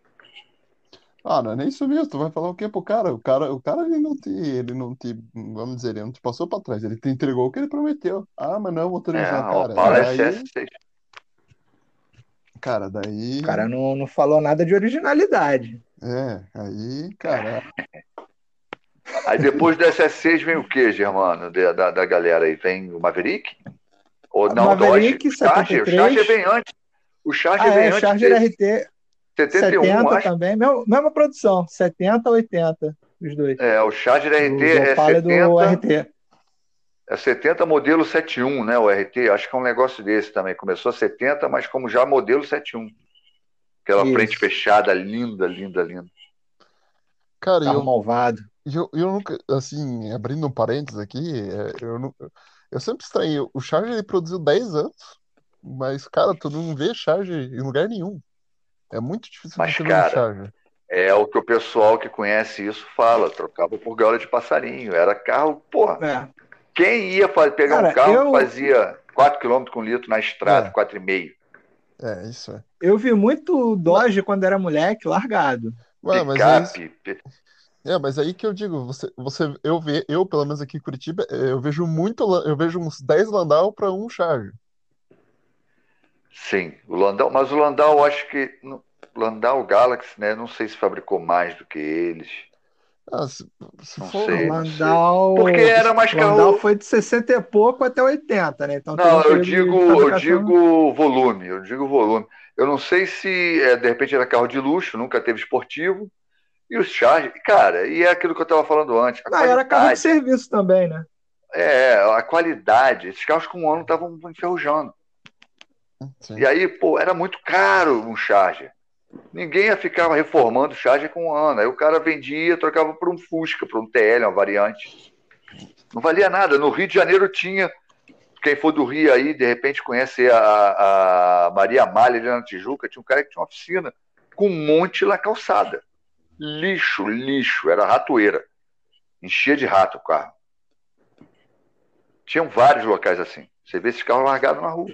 Ah, não é nem isso mesmo, tu vai falar o quê pro cara? O cara, o cara ele não te, ele não te, vamos dizer, ele não te passou pra trás, ele te entregou o que ele prometeu. Ah, mas não, motorista, É, cara. Opala Daí, SS6. cara, daí, O cara não, não falou nada de originalidade. é, aí, cara, Aí depois do SS6 vem o que, Germano, da, da, da galera aí? Vem o Maverick? Ou não, Maverick, Dodge? O Charger, o 73. Charger vem antes. O Charger Ah, vem é, antes Charger desse. RT 71, 70 acho. também. Mesma, mesma produção, 70, 80, os dois. É, o Charger RT Do é Opala e do 70, RT. é 70 modelo 71, né? O RT, acho que é um negócio desse também. Começou 70, mas como já modelo 71. Aquela Isso. frente fechada, linda, linda, linda. cara, e Carro eu, malvado. eu, eu nunca, assim, abrindo um parênteses aqui, é, eu, eu sempre estranhei, o Charger ele produziu 10 anos, mas, cara, tu não vê Charger em lugar nenhum. É muito difícil Mas, você ver cara, Charger. É o que o pessoal que conhece isso fala. Trocava por gaiola de passarinho. Era carro, porra. É. Quem ia pegar Cara, um carro eu- que fazia 4 km com litro na estrada, É. 4,5? É, isso é. Eu vi muito Dodge quando era moleque, largado. Ué, mas é. Picape. pi- É, mas aí que eu digo, você, você, eu ve, eu pelo menos aqui em Curitiba, eu vejo muito, eu vejo uns 10 Landau para um Charger. Sim, o Landau, mas o Landau, acho que. Landau Galaxy, né? Não sei se fabricou mais do que eles. Ah, se, se Não for, sei. Landau. Porque era mais Landau carro. foi de 60 e pouco até 80, né? Então Não, eu digo, eu digo volume, eu digo volume. Eu não sei se é, de repente era carro de luxo, nunca teve esportivo. E os Charger, cara, e é aquilo que eu estava falando antes. Não, era carro de serviço também, né? é, a qualidade. Esses carros com um ano estavam enferrujando. Sim. E aí, pô, era muito caro um Charger. Ninguém ia ficar reformando o Charger com um ano. Aí o cara vendia, trocava por um Fusca, por um TL, uma variante. Não valia nada. No Rio de Janeiro tinha. Quem for do Rio aí, de repente conhece a, a Maria Amália ali na Tijuca, tinha um cara que tinha uma oficina com um monte na calçada. Lixo, lixo, era ratoeira. Enchia de rato o carro. Tinham vários locais assim. Você vê esses carros largados na rua.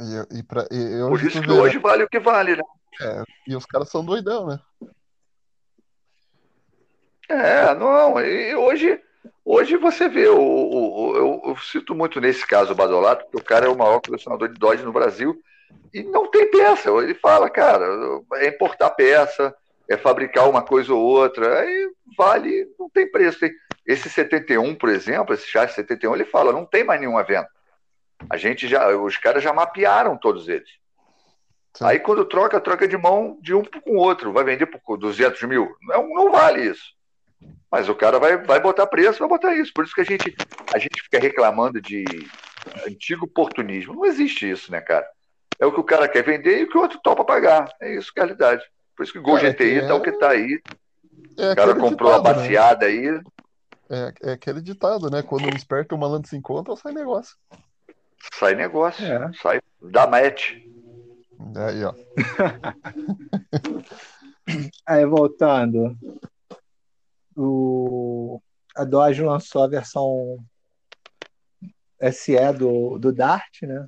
E, e, pra, e, Por hoje isso que vê, né? hoje vale o que vale, né? É, e os caras são doidão, né? É, não, e hoje, hoje você vê, o, o- o- eu, eu cito muito nesse caso o Badolato, porque o cara é o maior colecionador de Dodge no Brasil e não tem peça. Ele fala, cara, é importar peça, é fabricar uma coisa ou outra, aí vale, não tem preço. Tem- Esse 71, por exemplo, esse Charge 71, ele fala, não tem mais nenhuma venda. A gente já, os caras já mapearam todos eles. Sim. Aí quando troca, troca de mão de um com o outro. Vai vender por 200 mil? Não, não vale isso. Mas o cara vai, vai botar preço, vai botar isso. Por isso que a gente, a gente fica reclamando de antigo oportunismo. Não existe isso, né, cara? É o que o cara quer vender e o que o outro topa pagar. É isso que é a realidade. Por isso que o Gol Cara, GTI que tá o é- que tá aí. É O cara comprou a ditado, né? baseada aí, É, é aquele ditado, né? Quando um esperto e um malandro se encontram, sai negócio. Sai negócio. É. Sai, dá match. Aí, ó. Aí voltando, o, a Dodge lançou a versão SE do, do Dart, né?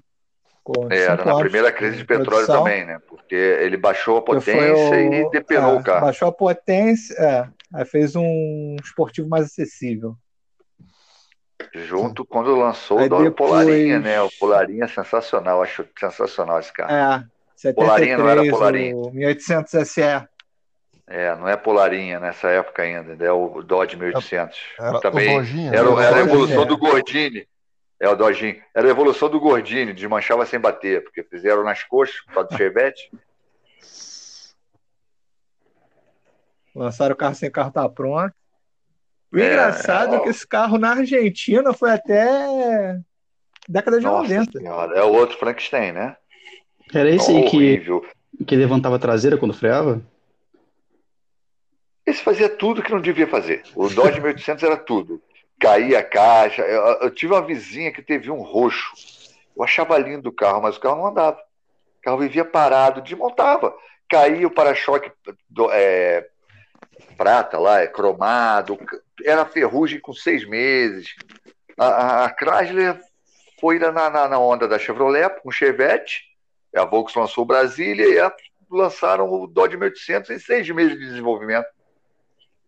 Com É, Era na primeira crise de petróleo produção. também, né? Porque ele baixou a potência o- e depenou é, o carro. Baixou a potência, é, aí fez um esportivo mais acessível. Junto quando lançou Aí o do depois- Polarinha, né? O Polarinha é sensacional, acho sensacional esse carro. É, 73, Polarinha não era Polarinha. o 1800 SE. É, não é Polarinha nessa época ainda, é o Dodge 1800. Era Também o Dojinha. era, né? era a evolução é. do Gordini. É o Dodginho. Era a evolução do Gordini, desmanchava sem bater, porque fizeram nas coxas, por causa do Chevette. Lançaram o carro sem o carro tá pronto. O É, engraçado é, é, que esse carro na Argentina foi até década de Nossa 90. senhora, é o outro Frankenstein, né? Era esse aí que, que levantava a traseira quando freava? Esse fazia tudo que não devia fazer. O Dodge 1800 era tudo. Caía a caixa. Eu, eu tive uma vizinha que teve um roxo. Eu achava lindo o carro, mas o carro não andava. O carro vivia parado, desmontava. Caía o para-choque do- é, prata lá, é cromado. Era ferrugem com seis meses. A, a- Chrysler foi na, na- na onda da Chevrolet com Chevette. A Volkswagen lançou Brasília e a- lançaram o Dodge 1800 em seis meses de desenvolvimento.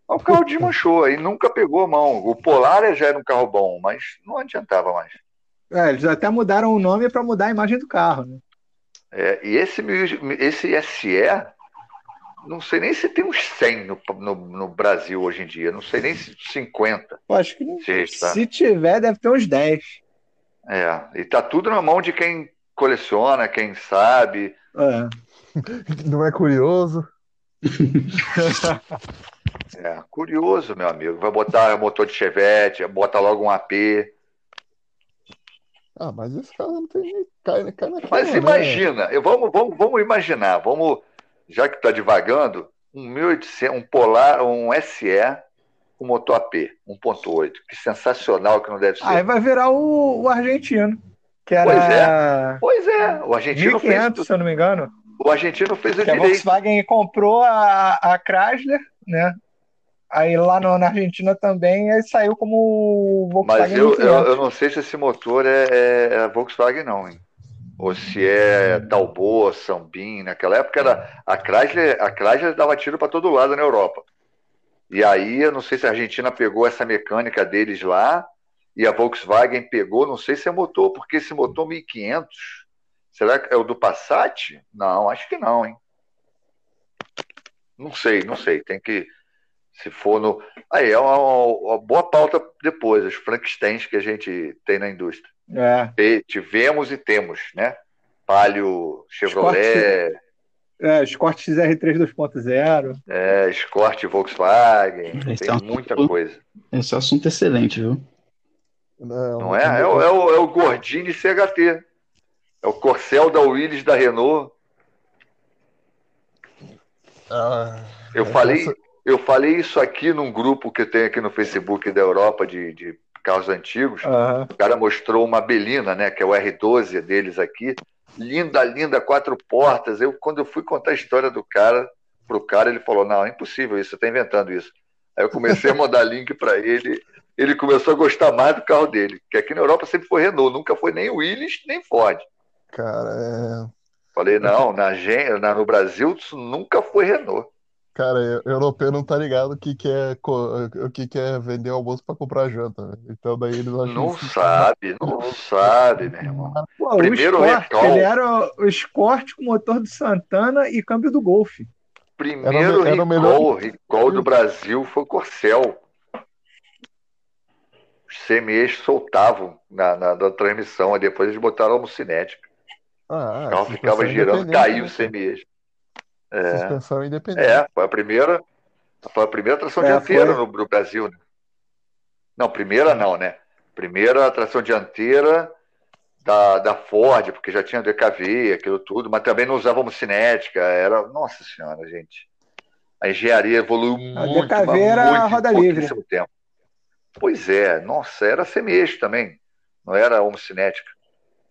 O carro desmanchou e nunca pegou a mão. O Polar já era um carro bom, mas não adiantava mais. É, eles até mudaram o nome para mudar a imagem do carro, né? É, e esse, esse SE, não sei nem se tem uns 100 no, no, no Brasil hoje em dia. Não sei nem se 50. Eu acho que Se está. se tiver, deve ter uns 10. É, e tá tudo na mão de quem coleciona, quem sabe. É. Não é curioso? É, curioso, meu amigo. Vai botar motor de Chevette, bota logo um AP. Ah, mas esse cara não tem nem. Cai, cai na Mas cama, né? imagina, eu- vamos, vamos, vamos imaginar, vamos, já que está divagando, um 1800, um Polar, um SE com motor AP 1.8, que sensacional que não deve ser. Aí vai virar o, o argentino, que Pois era Pois é, o argentino 1.500, fez, se eu não me engano. o argentino fez o Que a direito. Volkswagen comprou a, a Chrysler, né? Aí lá no- na Argentina também, aí saiu como Mas Volkswagen eu, 1500. eu, eu não sei se esse motor é, é, é Volkswagen não, hein? Ou se é Talbot, Sambin, naquela época era a Chrysler, a Chrysler dava tiro para todo lado na Europa. E aí, eu não sei se a Argentina pegou essa mecânica deles lá e a Volkswagen pegou, não sei se é motor, porque esse motor 1500, será que é o do Passat? Não, acho que não, hein? Não sei, não sei, tem que se for no Aí é uma, uma boa pauta depois, os Frankensteins que a gente tem na indústria. É. Tivemos e temos, né? Palio, Chevrolet, É, Escort XR3 2.0. é, Escort Volkswagen, Esse tem é muita assunto- coisa. Esse é um assunto excelente, viu? Não, Não é? É, o- é o, é o Gordini CHT. É o Corcel da Willis da Renault. Ah, Eu é, falei, essa- eu falei isso aqui num grupo que tem aqui no Facebook da Europa de, de carros antigos. Aham. O cara mostrou uma Belina, né? Que é o R12 deles aqui. Linda, linda, quatro portas. Eu, quando eu fui contar a história do cara pro cara, ele falou: Não, é impossível isso, você tá inventando isso. Aí eu comecei a mandar link para ele. Ele começou a gostar mais do carro dele. Que aqui na Europa sempre foi Renault, nunca foi nem Willys, nem Ford. Cara, é... Falei, não, na, na- no Brasil isso nunca foi Renault. Cara, eu- europeu não tá ligado o que que é, co- o que que é vender almoço pra comprar janta, velho. Então daí eles acham Não isso- sabe, não sabe, meu irmão. Pô, Primeiro o Escort, recall. ele era o Escort com motor do Santana e câmbio do Golf. Primeiro Era o melhor- recall, recall do Brasil foi o Corcel. Os CMEs soltavam na, na, na transmissão, aí depois eles botaram a homocinética. Ah, O carro suspensão ficava girando, independente, caiu né? CMEs. É, Suspensão independente. é, foi a primeira, foi a primeira tração É, dianteira foi. no, no Brasil. né? Não, primeira não, né? Primeira tração dianteira da, da Ford, porque já tinha DKV, aquilo tudo, mas também não usava homocinética. Era, nossa senhora, gente. A engenharia evoluiu A muito, DKV mas era muito, em roda livre. tempo. Pois é, nossa, era semi-eixo também. Não era homocinética.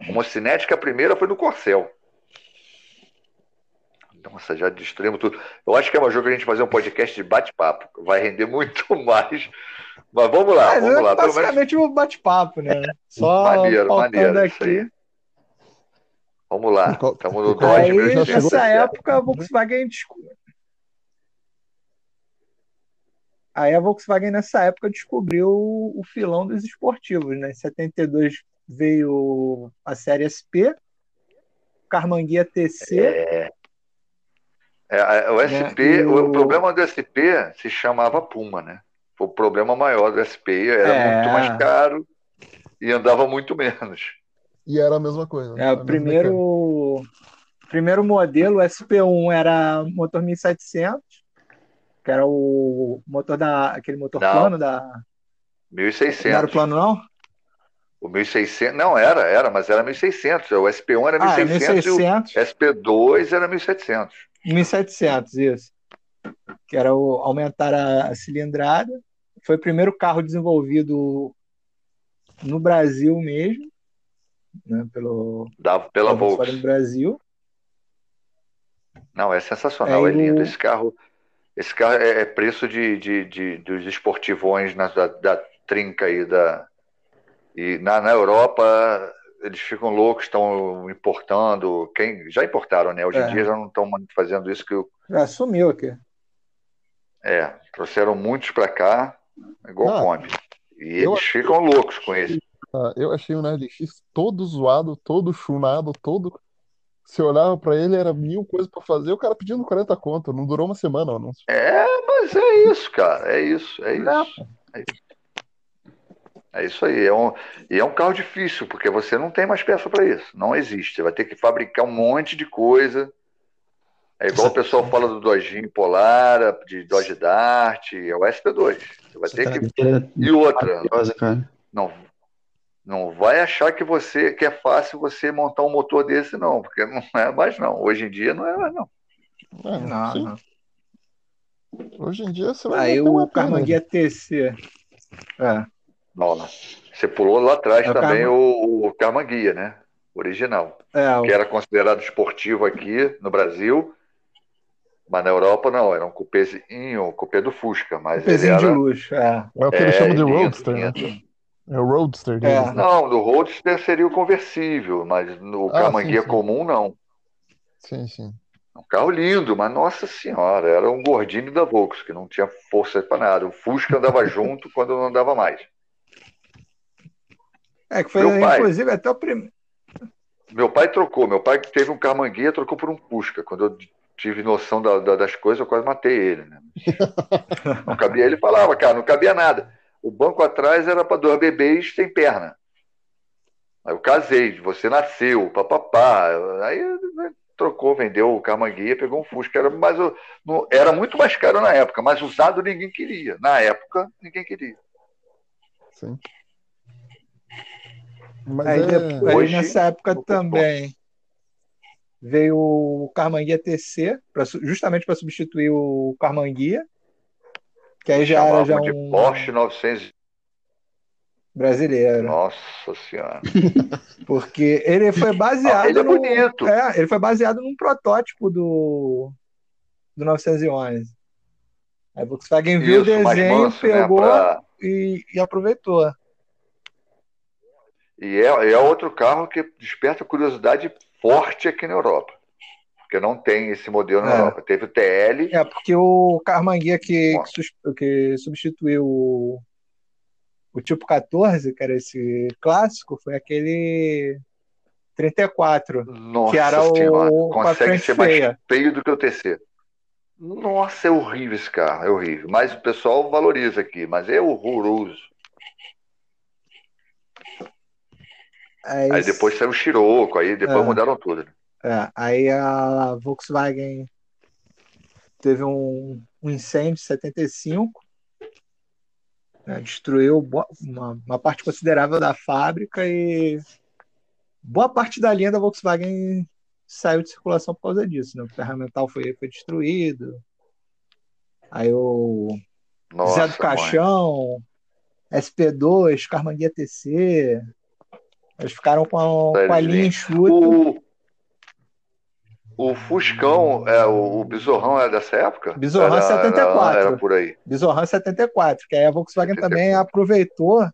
Homocinética, a primeira foi no Corcel. Nossa, já destruímos tudo. Eu acho que é um jogo que a gente fazer um podcast de bate-papo. Vai render muito mais. Mas vamos lá, Mas vamos é lá. Pelo menos basicamente um bate-papo, né? Só Maneiro, maneiro, aqui. vamos lá. Estamos no Dodge Aí, 1600. nessa época, a Volkswagen desco- Aí a Volkswagen nessa época descobriu o filão dos esportivos, né? Em 72 veio a série SP, Carmanguia TC, É, é, o SP, Né, e o... o- problema do SP se chamava Puma, né? O problema maior do SP era É. muito mais caro e andava muito menos. E era a mesma coisa. né? É, o primeiro, primeiro modelo, o SP1, era motor 1700, que era o motor da, aquele motor Não. plano da. Não era o 1600. plano, não? O 1600, não era, era, mas era 1600. O SP1 era Ah, é 1600 1600, e o SP2 era 1700. 1700, isso. Que era o, aumentar a, a cilindrada. Foi o primeiro carro desenvolvido no Brasil mesmo, né, pelo Da, pela Volkswagen no Brasil. Não, é sensacional, é Aí lindo. o- Esse carro, esse carro é, é preço de, de, de- dos esportivões na, da, da trinca aí da. E na, na Europa eles ficam loucos, estão importando. Quem já importaram, né? Hoje em É. dia já não estão fazendo isso que o- Já sumiu aqui. é, trouxeram muitos para cá, igual Ah, Kombi. E eu eles ficam loucos com esse. Ah, eu achei o Nerd X todo zoado, todo chunado, todo. Se olhava pra ele, era mil coisas pra fazer. O cara pedindo 40 conto, não durou uma semana o anúncio. É, mas é isso, cara. É isso, é isso. É isso, É isso aí. É um, e é um carro difícil, porque você não tem mais peça para isso. Não existe. Você vai ter que fabricar um monte de coisa. É igual o pessoal fala do Dodge Polar, de Dodge Dart, é o SP2. Você vai ter que. É E outra, não, não vai achar que você que é fácil você montar um motor desse, não, porque não é mais não. Hoje em dia não é mais não. É, Não, não. Hoje em dia você vai Aí uma o. Carmanguia TC. É. Não, não. Você pulou lá atrás É o também Karma- o, o Karmanguia, né? Original. É, o que era considerado esportivo aqui no Brasil, mas na Europa não, era um cupêzinho, um cupê do Fusca, mas ele pezinho de era. luxo. É. É o que eles É, chamam de lindo, Roadster, né? lindo. É o Roadster deles, É. né? Não, no Roadster seria o conversível, mas no Ah, sim, sim. comum não. Sim, sim. Um carro lindo, mas nossa senhora, era um gordinho da Volks, que não tinha força para nada. O Fusca andava junto quando não andava mais. É, que foi, Meu pai. inclusive, até o primeiro. Meu pai trocou, meu pai teve um Camanguia, trocou por um Fusca. Quando eu tive noção da- da- das coisas, eu quase matei ele. Né? Não cabia, ele falava, cara, não cabia nada. O banco atrás era para dois bebês sem perna. Aí eu casei, você nasceu, papapá. Aí né, trocou, vendeu o Camanguia, pegou um Fusca. Era, mais, o- no- era muito mais caro na época, mas usado ninguém queria. Na época, ninguém queria. Sim. Mas Aí, é- depois, Hoje- nessa época também veio o Carmanguia TC, pra justamente para substituir o Carmanguia, que aí já era já de um Porsche 900. brasileiro, Nossa senhora. porque ele foi baseado Ah, ele é no- bonito. é, ele foi baseado num protótipo do do 911. Aí a Volkswagen viu Isso, o desenho, manso, né? pegou pra- e, e aproveitou. E é, é outro carro que desperta curiosidade forte aqui na Europa. Porque não tem esse modelo na É. Europa. Teve o TL, É, porque o Carmanguia que, que, substituiu o, o tipo 14, que era esse clássico, foi aquele 34, nossa que era o senhora, consegue ser mais feia. feio do que o TC. Nossa, é horrível esse carro, é horrível. Mas o pessoal valoriza aqui, mas é horroroso. Aí, Aí depois saiu o Scirocco, aí depois É. mudaram tudo. é, aí a Volkswagen teve um, um incêndio em 75, né, destruiu uma, uma parte considerável da fábrica e boa parte da linha da Volkswagen saiu de circulação por causa disso. Né? O ferramental foi, foi destruído. Aí o Nossa, Zé do mãe. Caixão, SP2, Carmanguia TC. Eles ficaram com a, com a linha enxuta. O, o Fuscão, é, o, o Besorrão é dessa época? Besorrão Era- 74. Era, era por aí. Besorran 74, que aí a Volkswagen 74. também aproveitou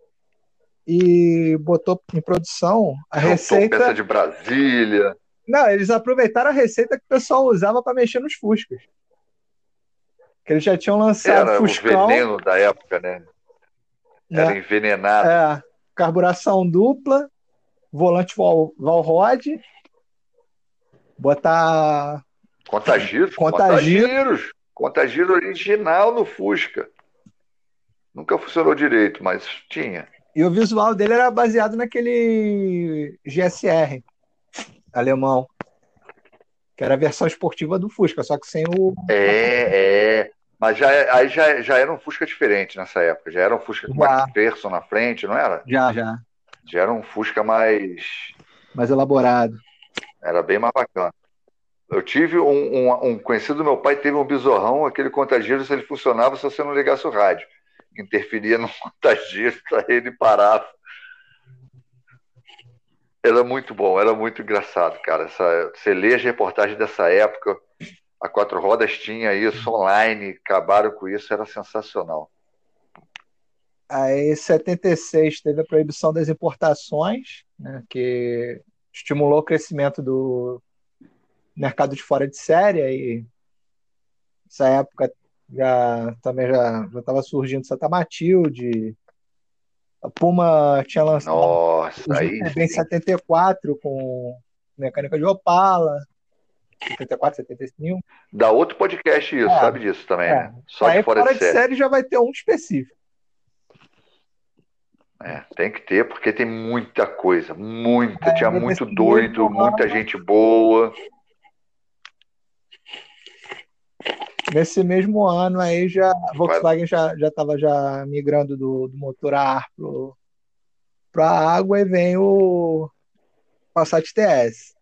e botou em produção a Juntou receita. peça de Brasília. Não, eles aproveitaram a receita que o pessoal usava para mexer nos Fuscas. Que eles já tinham lançado Era o Fuscão, veneno da época, né? Era né? envenenado. É, carburação dupla, volante Val, Valrod, botar Contagiros. Contagiro. Contagiros. Contagiro original no Fusca. Nunca funcionou direito, mas tinha. E o visual dele era baseado naquele GSR alemão, que era a versão esportiva do Fusca, só que sem o. É, é. Mas já, aí já, já era um Fusca diferente nessa época. Já era um Fusca com Já. McPherson na frente, não era? Já, já. Já era um Fusca mais. Mais elaborado. Era bem mais bacana. Eu tive um, um, um conhecido do meu pai, teve um besorrão, aquele contagiros, ele funcionava se você não ligasse o rádio. Interferia no contagiros, aí ele parava. Era muito bom, era muito engraçado, cara. Essa, você lê as reportagens dessa época, a Quatro Rodas tinha isso online, acabaram com isso, era sensacional. Aí, em 76, teve a proibição das importações, né, que estimulou o crescimento do mercado de fora de série. E nessa época já também já estava surgindo Santa Matilde. A Puma tinha lançado Nossa, aí em 74 com mecânica de Opala. 74, 75. dá outro podcast isso, É, sabe disso também, é. né? Só Aí de fora, de série. já vai ter um específico. É, tem que ter, porque tem muita coisa, muita. Tinha muito doido, mesmo muita gente boa. Nesse mesmo ano aí já a Volkswagen já já estava já migrando do, do motor a ar para a água e vem o Passat TS.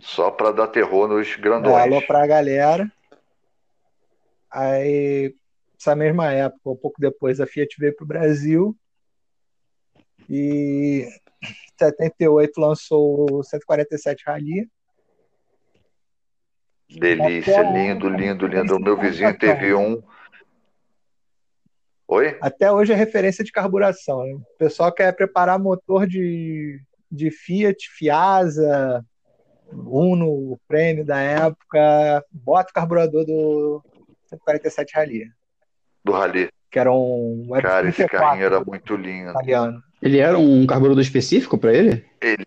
Só para dar terror nos É, grandões. alô pra galera. Aí, essa mesma época, um pouco depois, a Fiat veio para o Brasil. E em 78 lançou o 147 Rally. Delícia, Até lindo, lindo, lindo. O meu vizinho teve um. Oi? Até hoje é referência de carburação. né? O pessoal quer preparar motor de, de Fiat, Fiasa, Uno, prêmio da época, bota o carburador do 147 Rally, Do Rally. que era um Web Cara, esse 34 carrinho era muito lindo. italiano. Ele era um carburador específico para ele? Ele.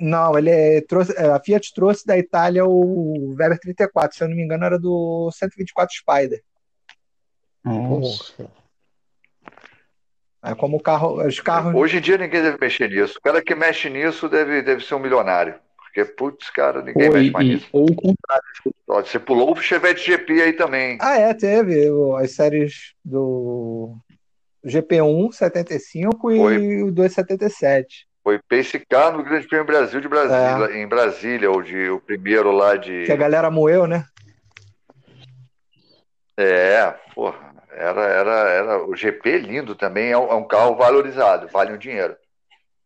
Não, ele é- trouxe, é, a Fiat trouxe da Itália o Weber 34, se eu não me engano, era do 124 Spider. Nossa. Aí, como o carro, os carros. Hoje em dia ninguém deve mexer nisso. O cara que mexe nisso deve, deve ser um milionário. Porque, putz, cara, ninguém Ou, mexe mais nisso. ou o contrário. Ó, Você pulou o Chevette GP aí também. Ah, é, teve as séries do O GP1 75 e Foi. o 277. Foi Pace Car no Grande Prêmio Brasil de Brasília, em Brasília, o, de, o primeiro lá de. Que a galera moeu, né? É, porra, era, era, era o GP é lindo também, é um, é um carro valorizado, vale um dinheiro.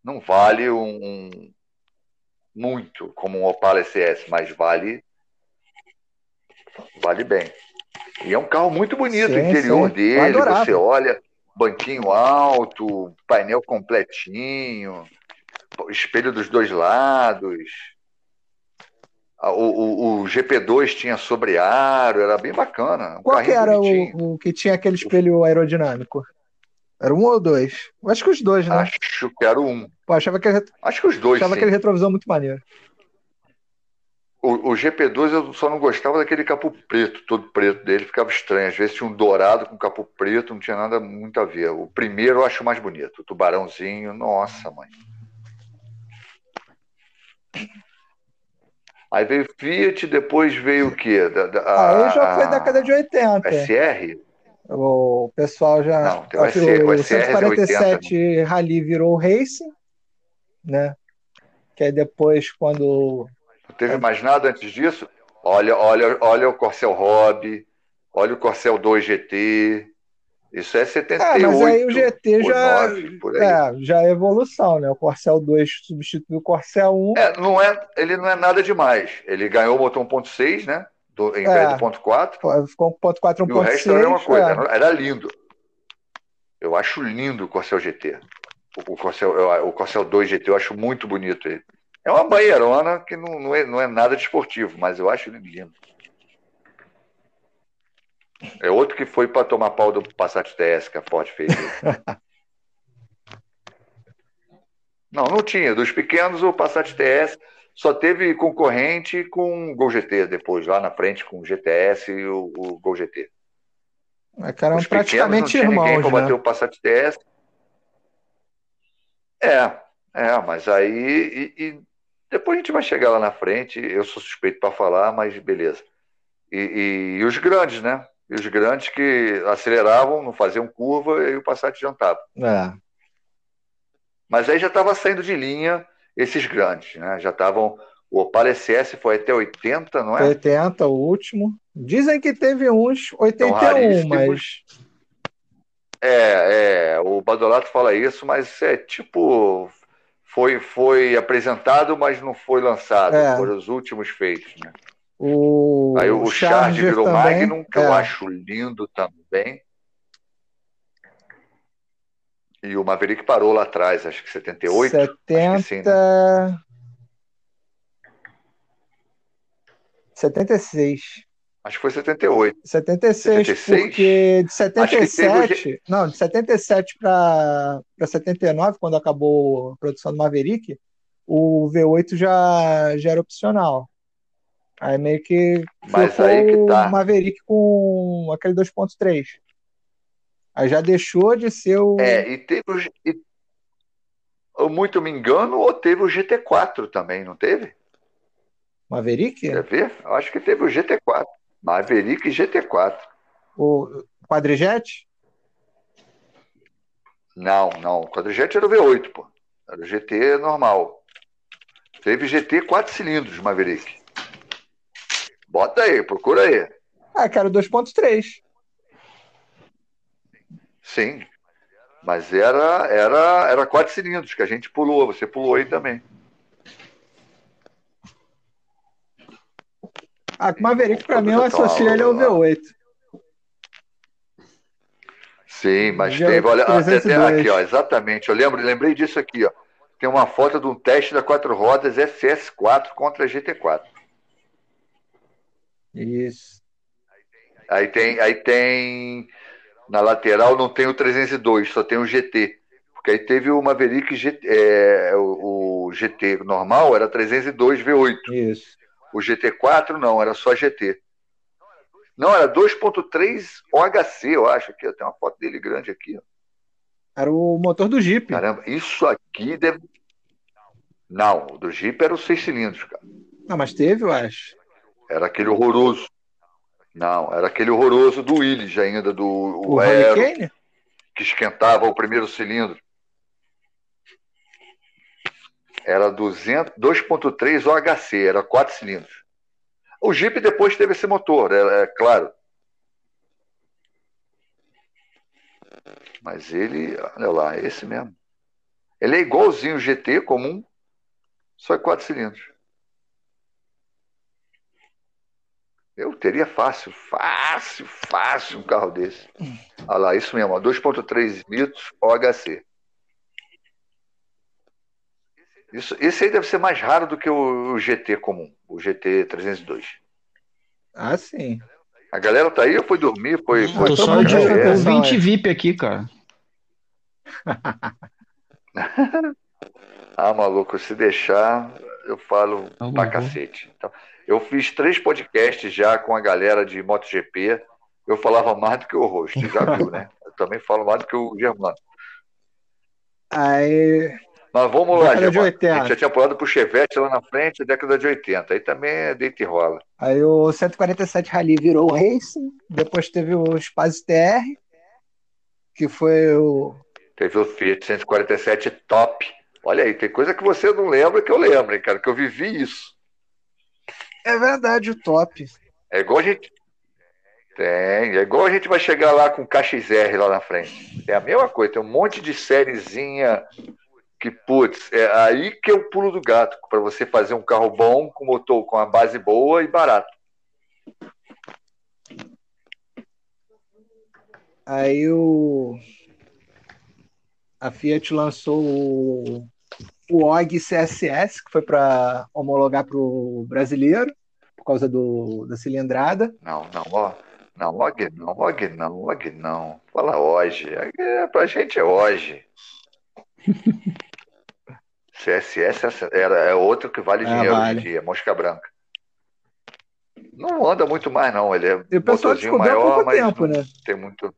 Não vale um, um- muito como um Opala SS, mas vale vale bem. E é um carro muito bonito, Sim, o interior sim. dele, você olha, banquinho alto, painel completinho, espelho dos dois lados. O, o, o GP2 tinha sobrearo, era bem bacana. Um Qual que era o, o que tinha aquele espelho aerodinâmico? Era um ou dois? Eu acho que os dois, né? Acho que era um. Pô, achava que ele, Acho que os dois, achava sim. aquele retrovisor muito maneiro. O, o GP2 eu só não gostava daquele capô preto, todo preto dele, ficava estranho. Às vezes tinha um dourado com capô preto, não tinha nada muito a ver. O primeiro eu acho mais bonito, o tubarãozinho, nossa, mãe. Aí veio Fiat, depois veio o quê? Da, da- Ah, aí já foi a- década de 80. SR? O pessoal já. Não, o acho que SR, o o SR é 147 Rally virou Racing, né? Que aí depois, quando. Não teve mais nada antes disso? Olha, olha, olha o Corcel Hobby, olha o Corcel 2 GT. Isso é 78. Ah, mas aí o GT já. 9, por aí. É, já é evolução, né? O Corcel 2 substituiu o Corcel 1. É, não é, ele não é nada demais. Ele ganhou o motor 1.6, né? Do, em É. vez do ponto 4. Ficou ponto 4 E o resto era a mesma 1.6. coisa. é. Era, era lindo. Eu acho lindo o Corcel GT. O, o Corcel, eu- o Corcel 2 GT eu acho muito bonito ele. É uma banheirona que não, não, é, não é nada desportivo, mas eu acho ele lindo. É outro que foi para tomar pau do Passat TS que a Ford fez. não, não tinha. Dos pequenos, o Passat TS só teve concorrente com o Gol GT depois, lá na frente com o GTS e o, o Gol GT. É que eram Os praticamente não ninguém irmãos, para né? bater o Passat TS. É, é, mas aí e, e depois a gente vai chegar lá na frente. Eu sou suspeito para falar, mas beleza. E, e- e os grandes, né? E os grandes que aceleravam, não faziam curva e o Passat jantava. É. Mas aí já estava saindo de linha esses grandes, né? Já estavam. O Opala SS foi até 80, não é? 80, o último. Dizem que teve uns 81, raríssimos. mas. É, é, o Badolato fala isso, mas é tipo. Foi, foi apresentado, mas não foi lançado. É. Foram os últimos feitos, né? O, Aí o Charge Charger virou também, Magnum, que é. eu acho lindo também. E o Maverick parou lá atrás, acho que 78. Acho que 70. sim, né? 76. Acho que foi 78. 76, 76? porque de Acho que teve o 77, não, de 77 para 79, quando acabou a produção do Maverick, o V8 já, já era opcional. Aí meio que Mas aí que tá. o Maverick com aquele 2.3. Aí já deixou de ser o. É, e teve o. E, eu muito me engano, ou teve o GT4 também, não teve? Maverick? Quer ver? Eu acho que teve o GT4. Maverick e GT4. O Quadrijet? Não, não. O quadrijet era o V8, pô. Era o GT normal. Teve GT 4 cilindros, Maverick. Bota aí, procura aí. Ah, o 2.3. Sim. Mas era, era, era 4 cilindros que a gente pulou. Você pulou aí também. Ah, que o Maverick, Quando mim, eu associo ele ao lá. V8. Sim, mas Já teve. Olha, até, 302. aqui, ó, exatamente. Eu lembro, lembrei disso aqui, ó. Tem uma foto de um teste da quatro rodas SS4 contra GT4. Isso. Aí tem, aí tem na lateral não tem o 302, só tem o GT. Porque aí teve o Maverick GT, é, o, o GT normal era 302 V8. Isso. O GT4 não, era só GT. Não, era 2.3 OHC, eu acho que tem uma foto dele grande aqui. ó. Era o motor do Jeep. Caramba, isso aqui deve Não, o do Jeep era os seis cilindros, cara. Não, mas teve, eu acho. Era aquele horroroso. Não, era aquele horroroso do Willis ainda, do O o Aero, que esquentava o primeiro cilindro. Era 2.3 OHC, era quatro cilindros. O Jeep depois teve esse motor, é, é claro. Mas ele, olha lá, é esse mesmo. Ele é igualzinho o GT comum, só é quatro cilindros. Eu teria fácil, fácil, fácil um carro desse. Olha lá, isso mesmo, 2.3 litros OHC. Isso, esse aí deve ser mais raro do que o, o GT comum, o GT 302. Ah, sim. A galera tá aí ou foi dormir? Foi, foi Tô só de ouvinte VIP aqui, cara. ah, maluco, se deixar, eu falo Tá pra bom. cacete. Então, eu fiz três podcasts já com a galera de MotoGP. Eu falava mais do que o rosto, já viu, né? Eu também falo mais do que o Germano. Aí, Mas vamos lá, Germano. 80. A gente já tinha pulado pro Chevette lá na frente, década de 80. Aí também é deita e rola. aí o 147 Rally virou o Racing, depois teve o Space TR, que foi o. Teve o Fiat 147 Top. Olha aí, tem coisa que você não lembra que eu lembro, hein, cara, que eu vivi isso. É verdade, o top. É igual a gente. Tem, é igual a gente vai chegar lá com KXR lá na frente. É a mesma coisa, tem um monte de sériezinha que, putz, é aí que é o pulo do gato, para você fazer um carro bom, com motor, com a base boa e barato. Aí o. A Fiat lançou o, o OG CSS, que foi para homologar para o brasileiro, por causa do, da cilindrada. Não, não, ó. Não, log não, log não, log não. Fala hoje. É, pra gente é hoje. CSS era, é outro que vale É, dinheiro vale. hoje em dia, mosca branca. Não anda muito mais, não. Ele é E o pessoal descobriu há maior, pouco mas tempo, né? tem muito.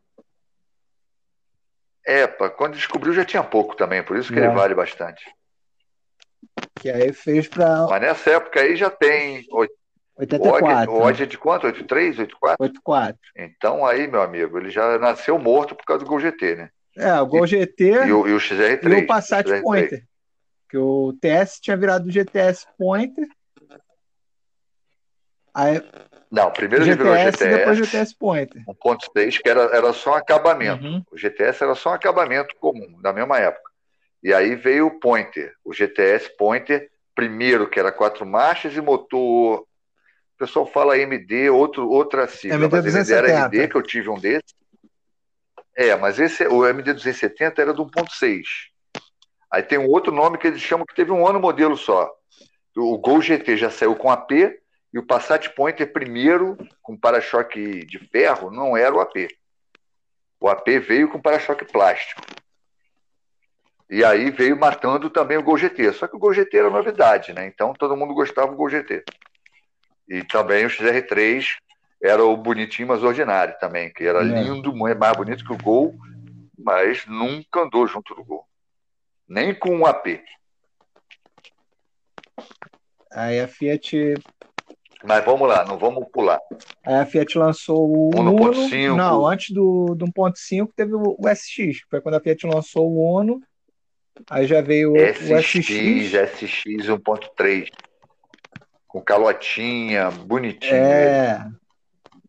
É, quando descobriu já tinha pouco também, por isso que É. ele vale bastante. Que aí fez para Mas nessa época aí já tem. O OG 84. o é de quanto? 83, 84? 84. Então aí, meu amigo, ele já nasceu morto por causa do Gol GT, né? É, o Gol GT E o, e o XR3. e o Passat XR3. Pointer. Que o TS tinha virado o GTS Pointer. Aí, Não, primeiro ele virou GTS depois GTS GTS Pointer. 1.6, que era, era só um acabamento. Uhum. O GTS era só um acabamento comum, da mesma época. E aí veio o Pointer, o GTS Pointer, primeiro que era quatro marchas e motor. O pessoal fala MD, outro, outra sigla, MD mas MD era 270. MD, que eu tive um desses. É, mas esse, o MD 270 era do 1.6. Aí tem um outro nome que eles chamam que teve um ano modelo só. O Gol GT já saiu com AP e o Passat Pointer primeiro com para-choque de ferro não era o AP. O AP veio com para-choque plástico. E aí veio matando também o Gol GT. Só que o Gol GT era novidade, né? Então todo mundo gostava do Gol GT. E também o XR3 era o bonitinho, mas ordinário também, que era É. lindo, mais bonito que o Gol, mas nunca andou junto do Gol. Nem com o AP. Aí a Fiat, Mas vamos lá, não vamos pular. aí a Fiat lançou o 1.5. Uno. Não, antes do, do 1.5 teve o, o SX, foi quando a Fiat lançou o Uno. Aí já veio o, o SX, SX. SX 1.3. Com calotinha, bonitinho. É,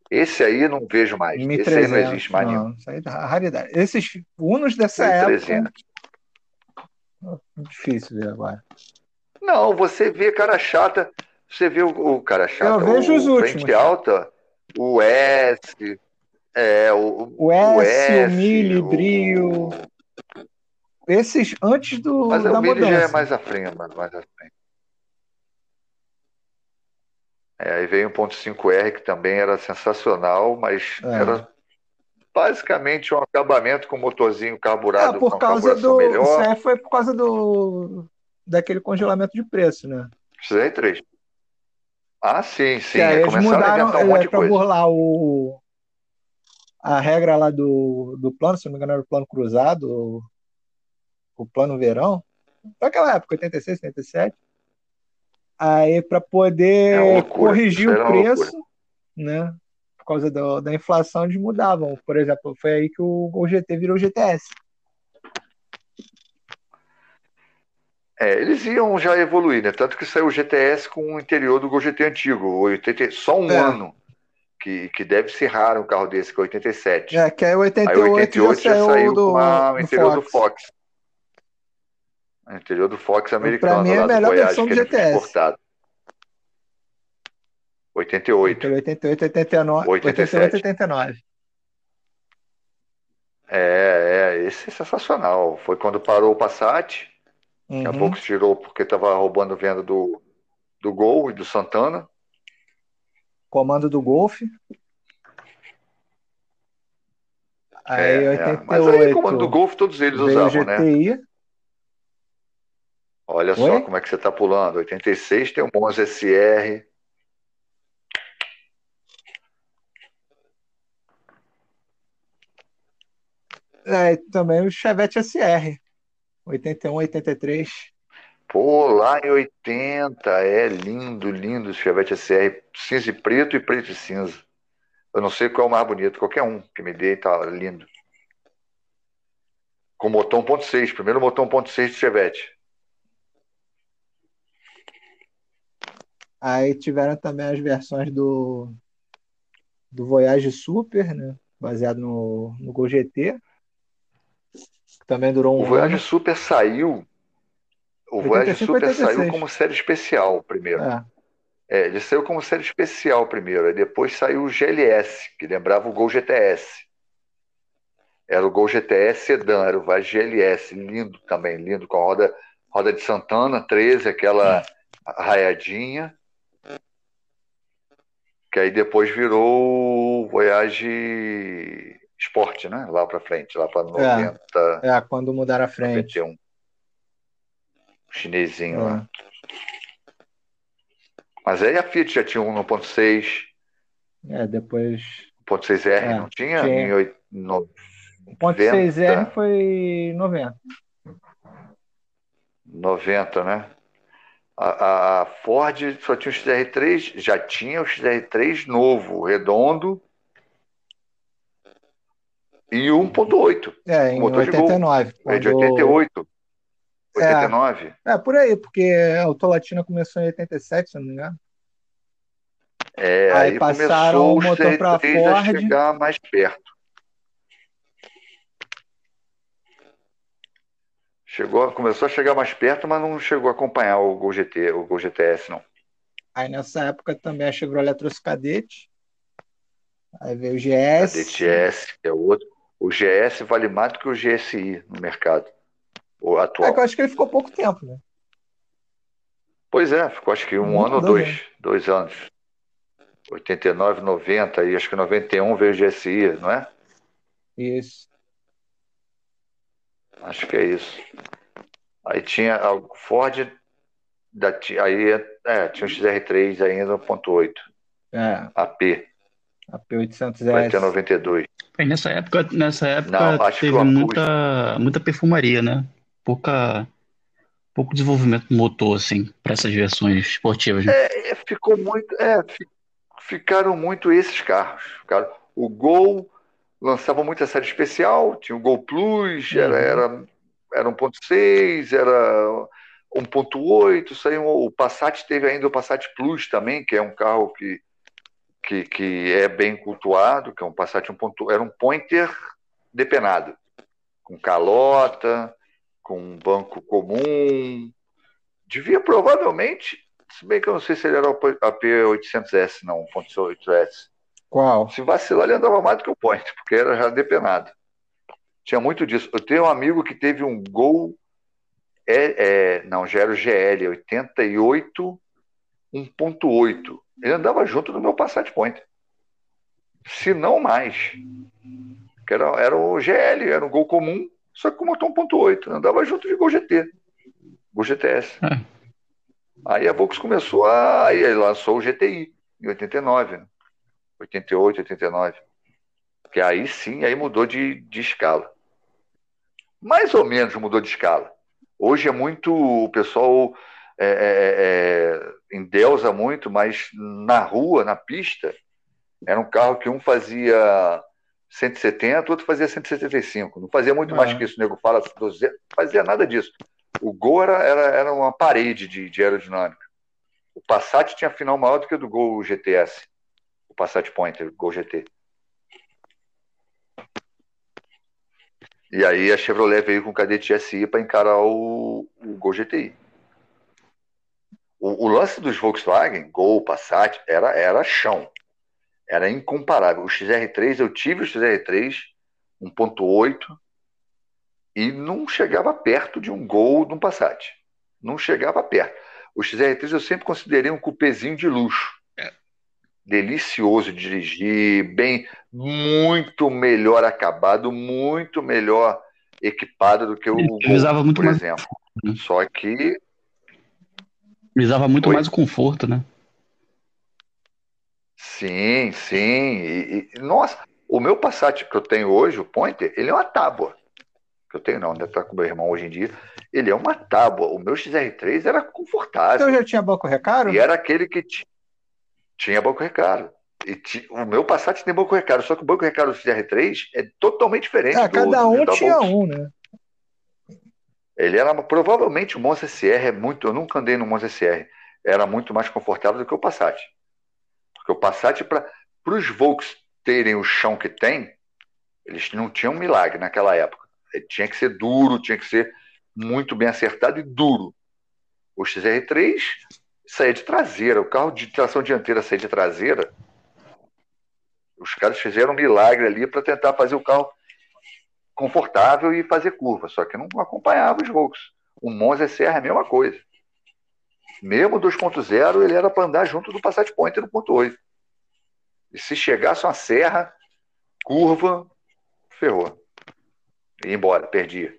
Esse aí eu não vejo mais. Esse aí 1300. não existe mais nenhum. Não, isso aí é raridade. Esses Unos dessa 1300. época, difícil ver agora. Não, você vê cara chata, você vê o, o cara chata, Eu vejo o os frente últimos. alta, o S, é, o, O S, o Mille, o- Brio. Esses antes do, Mas da o Mille já é mudança. mais à frente, mais à frente. É, aí veio o 1.5R, que também era sensacional, mas É. era basicamente um acabamento com motorzinho carburado É, por causa do. melhor. Isso aí foi por causa do. Daquele congelamento de preço, né? XR3. Ah, sim, sim. aí eles Começaram a mudaram inventar um monte é, para burlar o, a regra lá do, do plano, se não me engano, era o plano cruzado, o, o plano verão, daquela época, 86, 87. Aí para É poder uma loucura, corrigir o uma preço, né? por causa do, da inflação, eles mudavam. Por exemplo, foi aí que o Gol GT virou GTS. É, eles iam já evoluir, né? Tanto que saiu o GTS com o interior do Gol GT antigo, 80, só um É. ano. Que, que deve ser raro um carro desse, que é 87. É, que aí o Aí 88, o 88 já saiu, saiu do, o interior do Fox. Interior do Fox americano, mim, é a melhor Voyage, versão do GTS. exportado. 88. Entre 88 e 89. 87. 88 e 89. É, é, esse é sensacional. Foi quando parou o Passat. Daqui a Uhum. pouco se tirou porque estava roubando venda do, do Gol e do Santana. Comando do Golf. Aí, É, é. 88. Mas aí, comando do Golf, todos eles usavam, né? Olha só Oi? como é que você está pulando. 86 tem o Monza SR. É, também o Chevette SR. 81, 83. Pô, lá em 80, é lindo, lindo o Chevette SR, cinza e preto e preto e cinza. Eu não sei qual é o mais bonito, qualquer um que me dê, tá lindo. Com motor 1.6, primeiro motor 1.6 do Chevette. Aí tiveram também as versões do, do Voyage Super, né? Baseado no, no Gol GT. Que também durou um O Voyage ano. Super saiu. O Voyage 85, Super 86. saiu como série especial primeiro. É, É, ele saiu como série especial primeiro, aí depois saiu o GLS, que lembrava o Gol GTS. Era o Gol GTS Sedan, era o Voyage GLS, lindo também, lindo, com a roda, roda de Santana 13, aquela raiadinha. Que aí depois virou Voyage Sport, né? Lá pra frente, lá pra 90, é, quando mudaram a frente. 91. O chinesinho lá. É. Mas aí a Fiat já tinha um 1.6, É, depois. 1.6R, É, não tinha? tinha. Em oit- no- O ponto 6R foi 90. 90, né? A, a- Ford só tinha o XR3, já tinha o XR3 novo, redondo, e o 1.8, É, em Motor de Gol. 89. é de quando- 88, É. 89. É, por aí, porque a Autolatina começou em 87, se não me engano. É, Aí aí, passaram começou o motor pra XR3 a Ford. chegar mais perto. Chegou, começou a chegar mais perto, mas não chegou a acompanhar o Gol GT, o Gol GTS, não. Aí nessa época também a Chevrolet trouxe Cadete. Aí veio o GS. Cadete S, que é outro. O GS vale mais do que o GSI no mercado. O É atual. que eu acho que ele ficou pouco tempo, né? Pois é, ficou acho que um Muito ano ou dois, dois anos. 89, 90, e acho que 91 veio o GSI, não é? Isso. Acho que é isso. Aí tinha a Ford, da, aí é, tinha o XR3 ainda 1.8, É, AP, a vai P800S. ter 92. Aí nessa época, nessa época Não, acho que teve o Acus- muita, muita perfumaria, né? Pouca, pouco desenvolvimento motor, assim, para essas versões esportivas. né? É, ficou muito, é, fi- ficaram muito esses carros. Ficaram, o Gol lançava muita série especial, tinha o Gol Plus, era, Uhum. era, era 1.6, era 1.8, saiu o Passat teve ainda o Passat Plus também, que é um carro que, que, que é bem cultuado, que é um Passat 1.8, era um Pointer depenado, com calota, com um banco comum. Devia provavelmente, se bem que eu não sei se ele era o AP800S, não, 1.8S. Qual? Se vacilar, ele andava mais do que o Pointer, porque era já depenado. Tinha muito disso. Eu tenho um amigo que teve um Gol, é, é, não, já era o GL, 88, 1.8. Ele andava junto do meu Passat Pointer. Se não mais. Que era, era o GL, era um Gol comum, só que com motor 1.8. Andava junto de Gol GT. Gol GTS. É. Aí a Volks começou a. Aí lançou o GTI, em 89. né? 88, 89. Que aí sim, aí mudou de, de escala. Mais ou menos mudou de escala. Hoje é muito. O pessoal é, é, é, endeusa muito, mas na rua, na pista, Era um carro que um fazia 170, outro fazia 175. Não fazia muito mais Ah. que isso, o nego fala, 200, não fazia nada disso. O Gol era, era, era uma parede de, de aerodinâmica. O Passat tinha final maior do que o do Gol GTS. O Passat Pointer, Gol GT. E aí a Chevrolet veio com o Cadete SI para encarar o, o Gol GTI. O, o lance dos Volkswagen, Gol, Passat, era, era chão. Era incomparável. O XR3, eu tive o XR3 1.8 e não chegava perto de um Gol de um Passat. Não chegava perto. O XR3 eu sempre considerei um cupezinho de luxo. Delicioso de dirigir, bem, muito melhor acabado, muito melhor equipado do que o Gol, visava muito por mais- exemplo. né? Só que Visava muito Oi? mais o conforto, né? Sim, sim. E, e- nossa, o meu Passat que eu tenho hoje, o Pointer, ele é uma tábua. Que eu tenho não, ainda tá com meu irmão hoje em dia. Ele é uma tábua. O meu XR3 era confortável. Então já tinha banco recaro? E era aquele que ti- tinha banco recaro. E o meu Passat tem banco recaro, só que o banco recaro do XR3 é totalmente diferente É, do, cada do um da tinha um, né? Ele era provavelmente o Monza SR é muito. Eu nunca andei no Monza SR. Era muito mais confortável do que o Passat. Porque o Passat, para os Volks terem o chão que tem, eles não tinham milagre naquela época. Ele tinha que ser duro, tinha que ser muito bem acertado e duro. O XR3 saía de traseira, o carro de tração dianteira saía de traseira. Os caras fizeram um milagre ali para tentar fazer o carro confortável e fazer curva, só que não acompanhava os Volks. O Monza SR é a mesma coisa. Mesmo 2.0, ele era para andar junto do Passat Pointer 1.8. E se chegasse uma serra, curva, ferrou. Ia embora, perdia.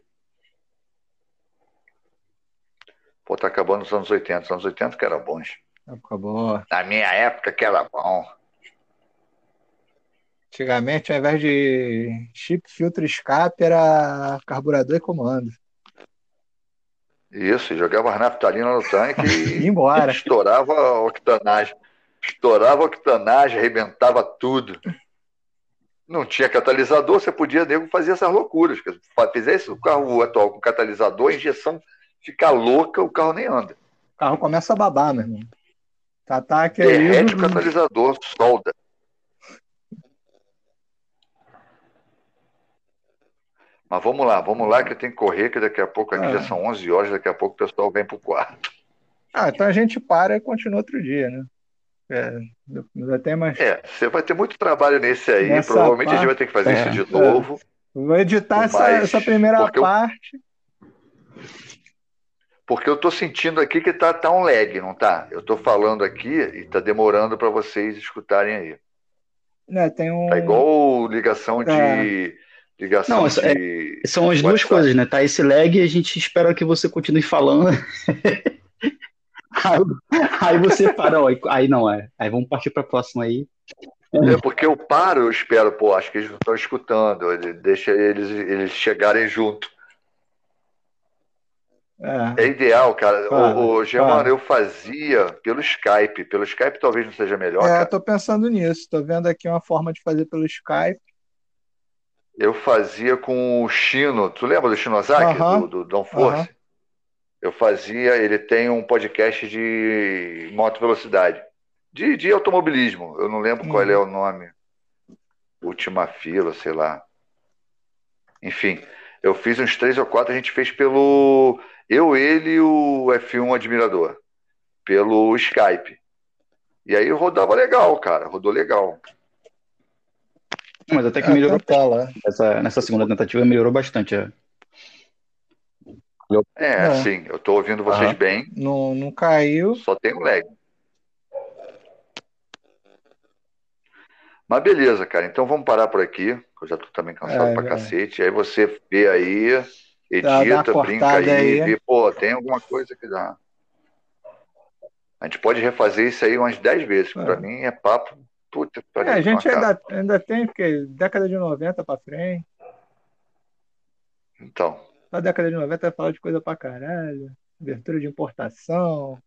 Pô, tá acabando os anos 80. Os anos 80 que eram bons. Época boa. Na minha época que era bom. Antigamente, ao invés de chip, filtro, escape, era carburador e comando. Isso, jogava as naftalina no tanque E embora. estourava a octanagem. Estourava a octanagem, arrebentava tudo. Não tinha catalisador, você podia, nego, fazer essas loucuras. Fizesse o carro atual com catalisador, injeção fica louca, o carro nem anda. O carro começa a babar, meu irmão. Tá, tá aquele. Derrete o catalisador, solda. Mas vamos lá, vamos lá que eu tenho que correr, que daqui a pouco aqui Ah. já são 11 horas, daqui a pouco o pessoal vem pro quarto. Ah, então a gente para e continua outro dia, né? É, ainda tem mais. É, você vai ter muito trabalho nesse aí, Nessa provavelmente a gente parte- vai ter que fazer É. isso de novo. Vou editar essa, Mas, essa primeira porque eu- parte. Porque eu tô sentindo aqui que tá, tá um lag, não tá? Eu tô falando aqui e tá demorando para vocês escutarem aí. Né, tem um. Tá igual ligação de. É. Ligação Não, isso é- de. São as duas coisas, né? Tá esse lag e a gente espera que você continue falando. aí, aí você para, ó, aí não é. Aí vamos partir para a próxima aí. É porque eu paro, eu espero, pô, acho que eles não estão escutando. ele- Deixa eles, eles chegarem junto. É, É ideal, cara. Para, o, o Germano, eu fazia pelo Skype. Pelo Skype talvez não seja melhor, é, eu tô pensando nisso. Tô vendo aqui uma forma de fazer pelo Skype. Eu fazia com o Chino. Tu lembra do Shinozaki, Aham. do, do Don Force? Aham. Eu fazia, ele tem um podcast de moto velocidade, de, de automobilismo. Eu não lembro qual Uhum. é o nome. Última fila, sei lá. Enfim, eu fiz uns três ou quatro, a gente fez pelo. Eu, ele e o F1 Admirador. Pelo Skype. E aí rodava legal, cara. Rodou legal. Mas até que É, melhorou. tá lá. Essa, nessa segunda tentativa melhorou bastante. é. É, É. sim, eu tô ouvindo vocês Aham. bem, Não, não caiu. só tem um lag. Mas beleza, cara. Então vamos parar por aqui, que eu já tô também cansado É, pra já. cacete. Aí você vê aí, edita, brinca aí, aí. vê, pô, tem alguma coisa que dá. A gente pode refazer isso aí umas 10 vezes. que É. Pra mim é papo. Puta, É, a gente ainda, ainda tem, porque década de 90 pra frente. Então, Na década de 90 vai falar de coisa pra caralho. Abertura de importação.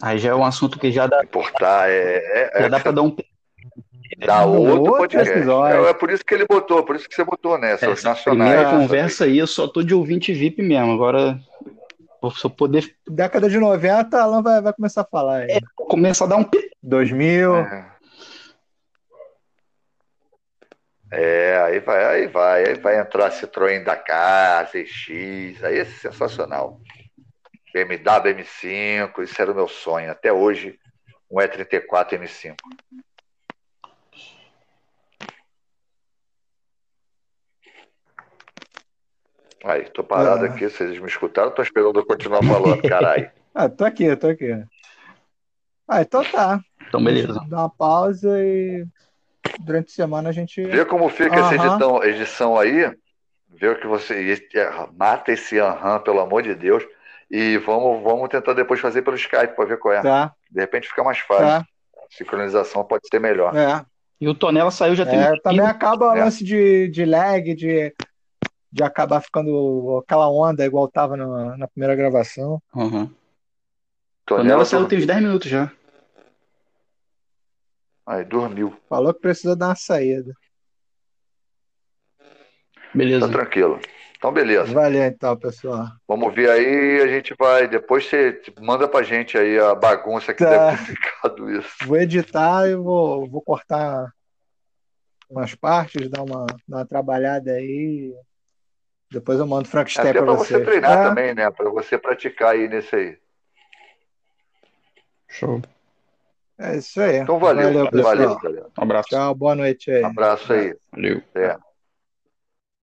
Aí já é um assunto que já dá, importar é, é, já é dá para dar um, Dá No outro outro podcast. episódio. É, é por isso que ele botou, por isso que você botou, né? Seus Essa nacionais. primeira É. conversa aí, eu só tô de ouvinte VIP mesmo. Agora, vou só poder Década de 90, Alan vai, vai começar a falar aí. começar a dar um pi- 2000. É. É, aí vai, aí vai, aí vai entrar Citroën da casa, ZX, aí é sensacional. BMW M5, isso era o meu sonho. Até hoje, um E34 M5. Aí, tô parado Ah. aqui, vocês me escutaram, tô esperando eu continuar falando, caralho. Ah, tô aqui, tô aqui. Ah, então tá. Então, beleza. Dá uma pausa e durante a semana a gente. Vê como fica essa Aham. edição, edição aí. Vê o que você. é, Mata esse aham, pelo amor de Deus. E vamos, vamos tentar depois fazer pelo Skype para ver qual é. Tá, De repente fica mais fácil. tá. Sincronização pode ser melhor. É. E o Tonela saiu já tem É, também 15 acaba o É. lance de, de lag, de, de acabar ficando aquela onda igual tava na, na primeira gravação. Uhum. Tonela Tonela saiu tem uns 10 minutos já. Aí, dormiu. Falou que precisa dar uma saída. Beleza. Tá tranquilo. Então, beleza. Valeu então, pessoal. Vamos ver aí. A gente vai. Depois você manda pra gente aí a bagunça que Tá. deve ter ficado isso. Vou editar e vou, vou cortar umas partes, dar uma, dar uma trabalhada aí. Depois eu mando Frankenstein Até pra para você vocês. treinar É, também, né? Para você praticar aí nesse aí. Show. É isso aí. Então, valeu. Valeu, Valeu, galera. Um abraço. Tchau, boa noite aí. Abraço aí. Valeu. É.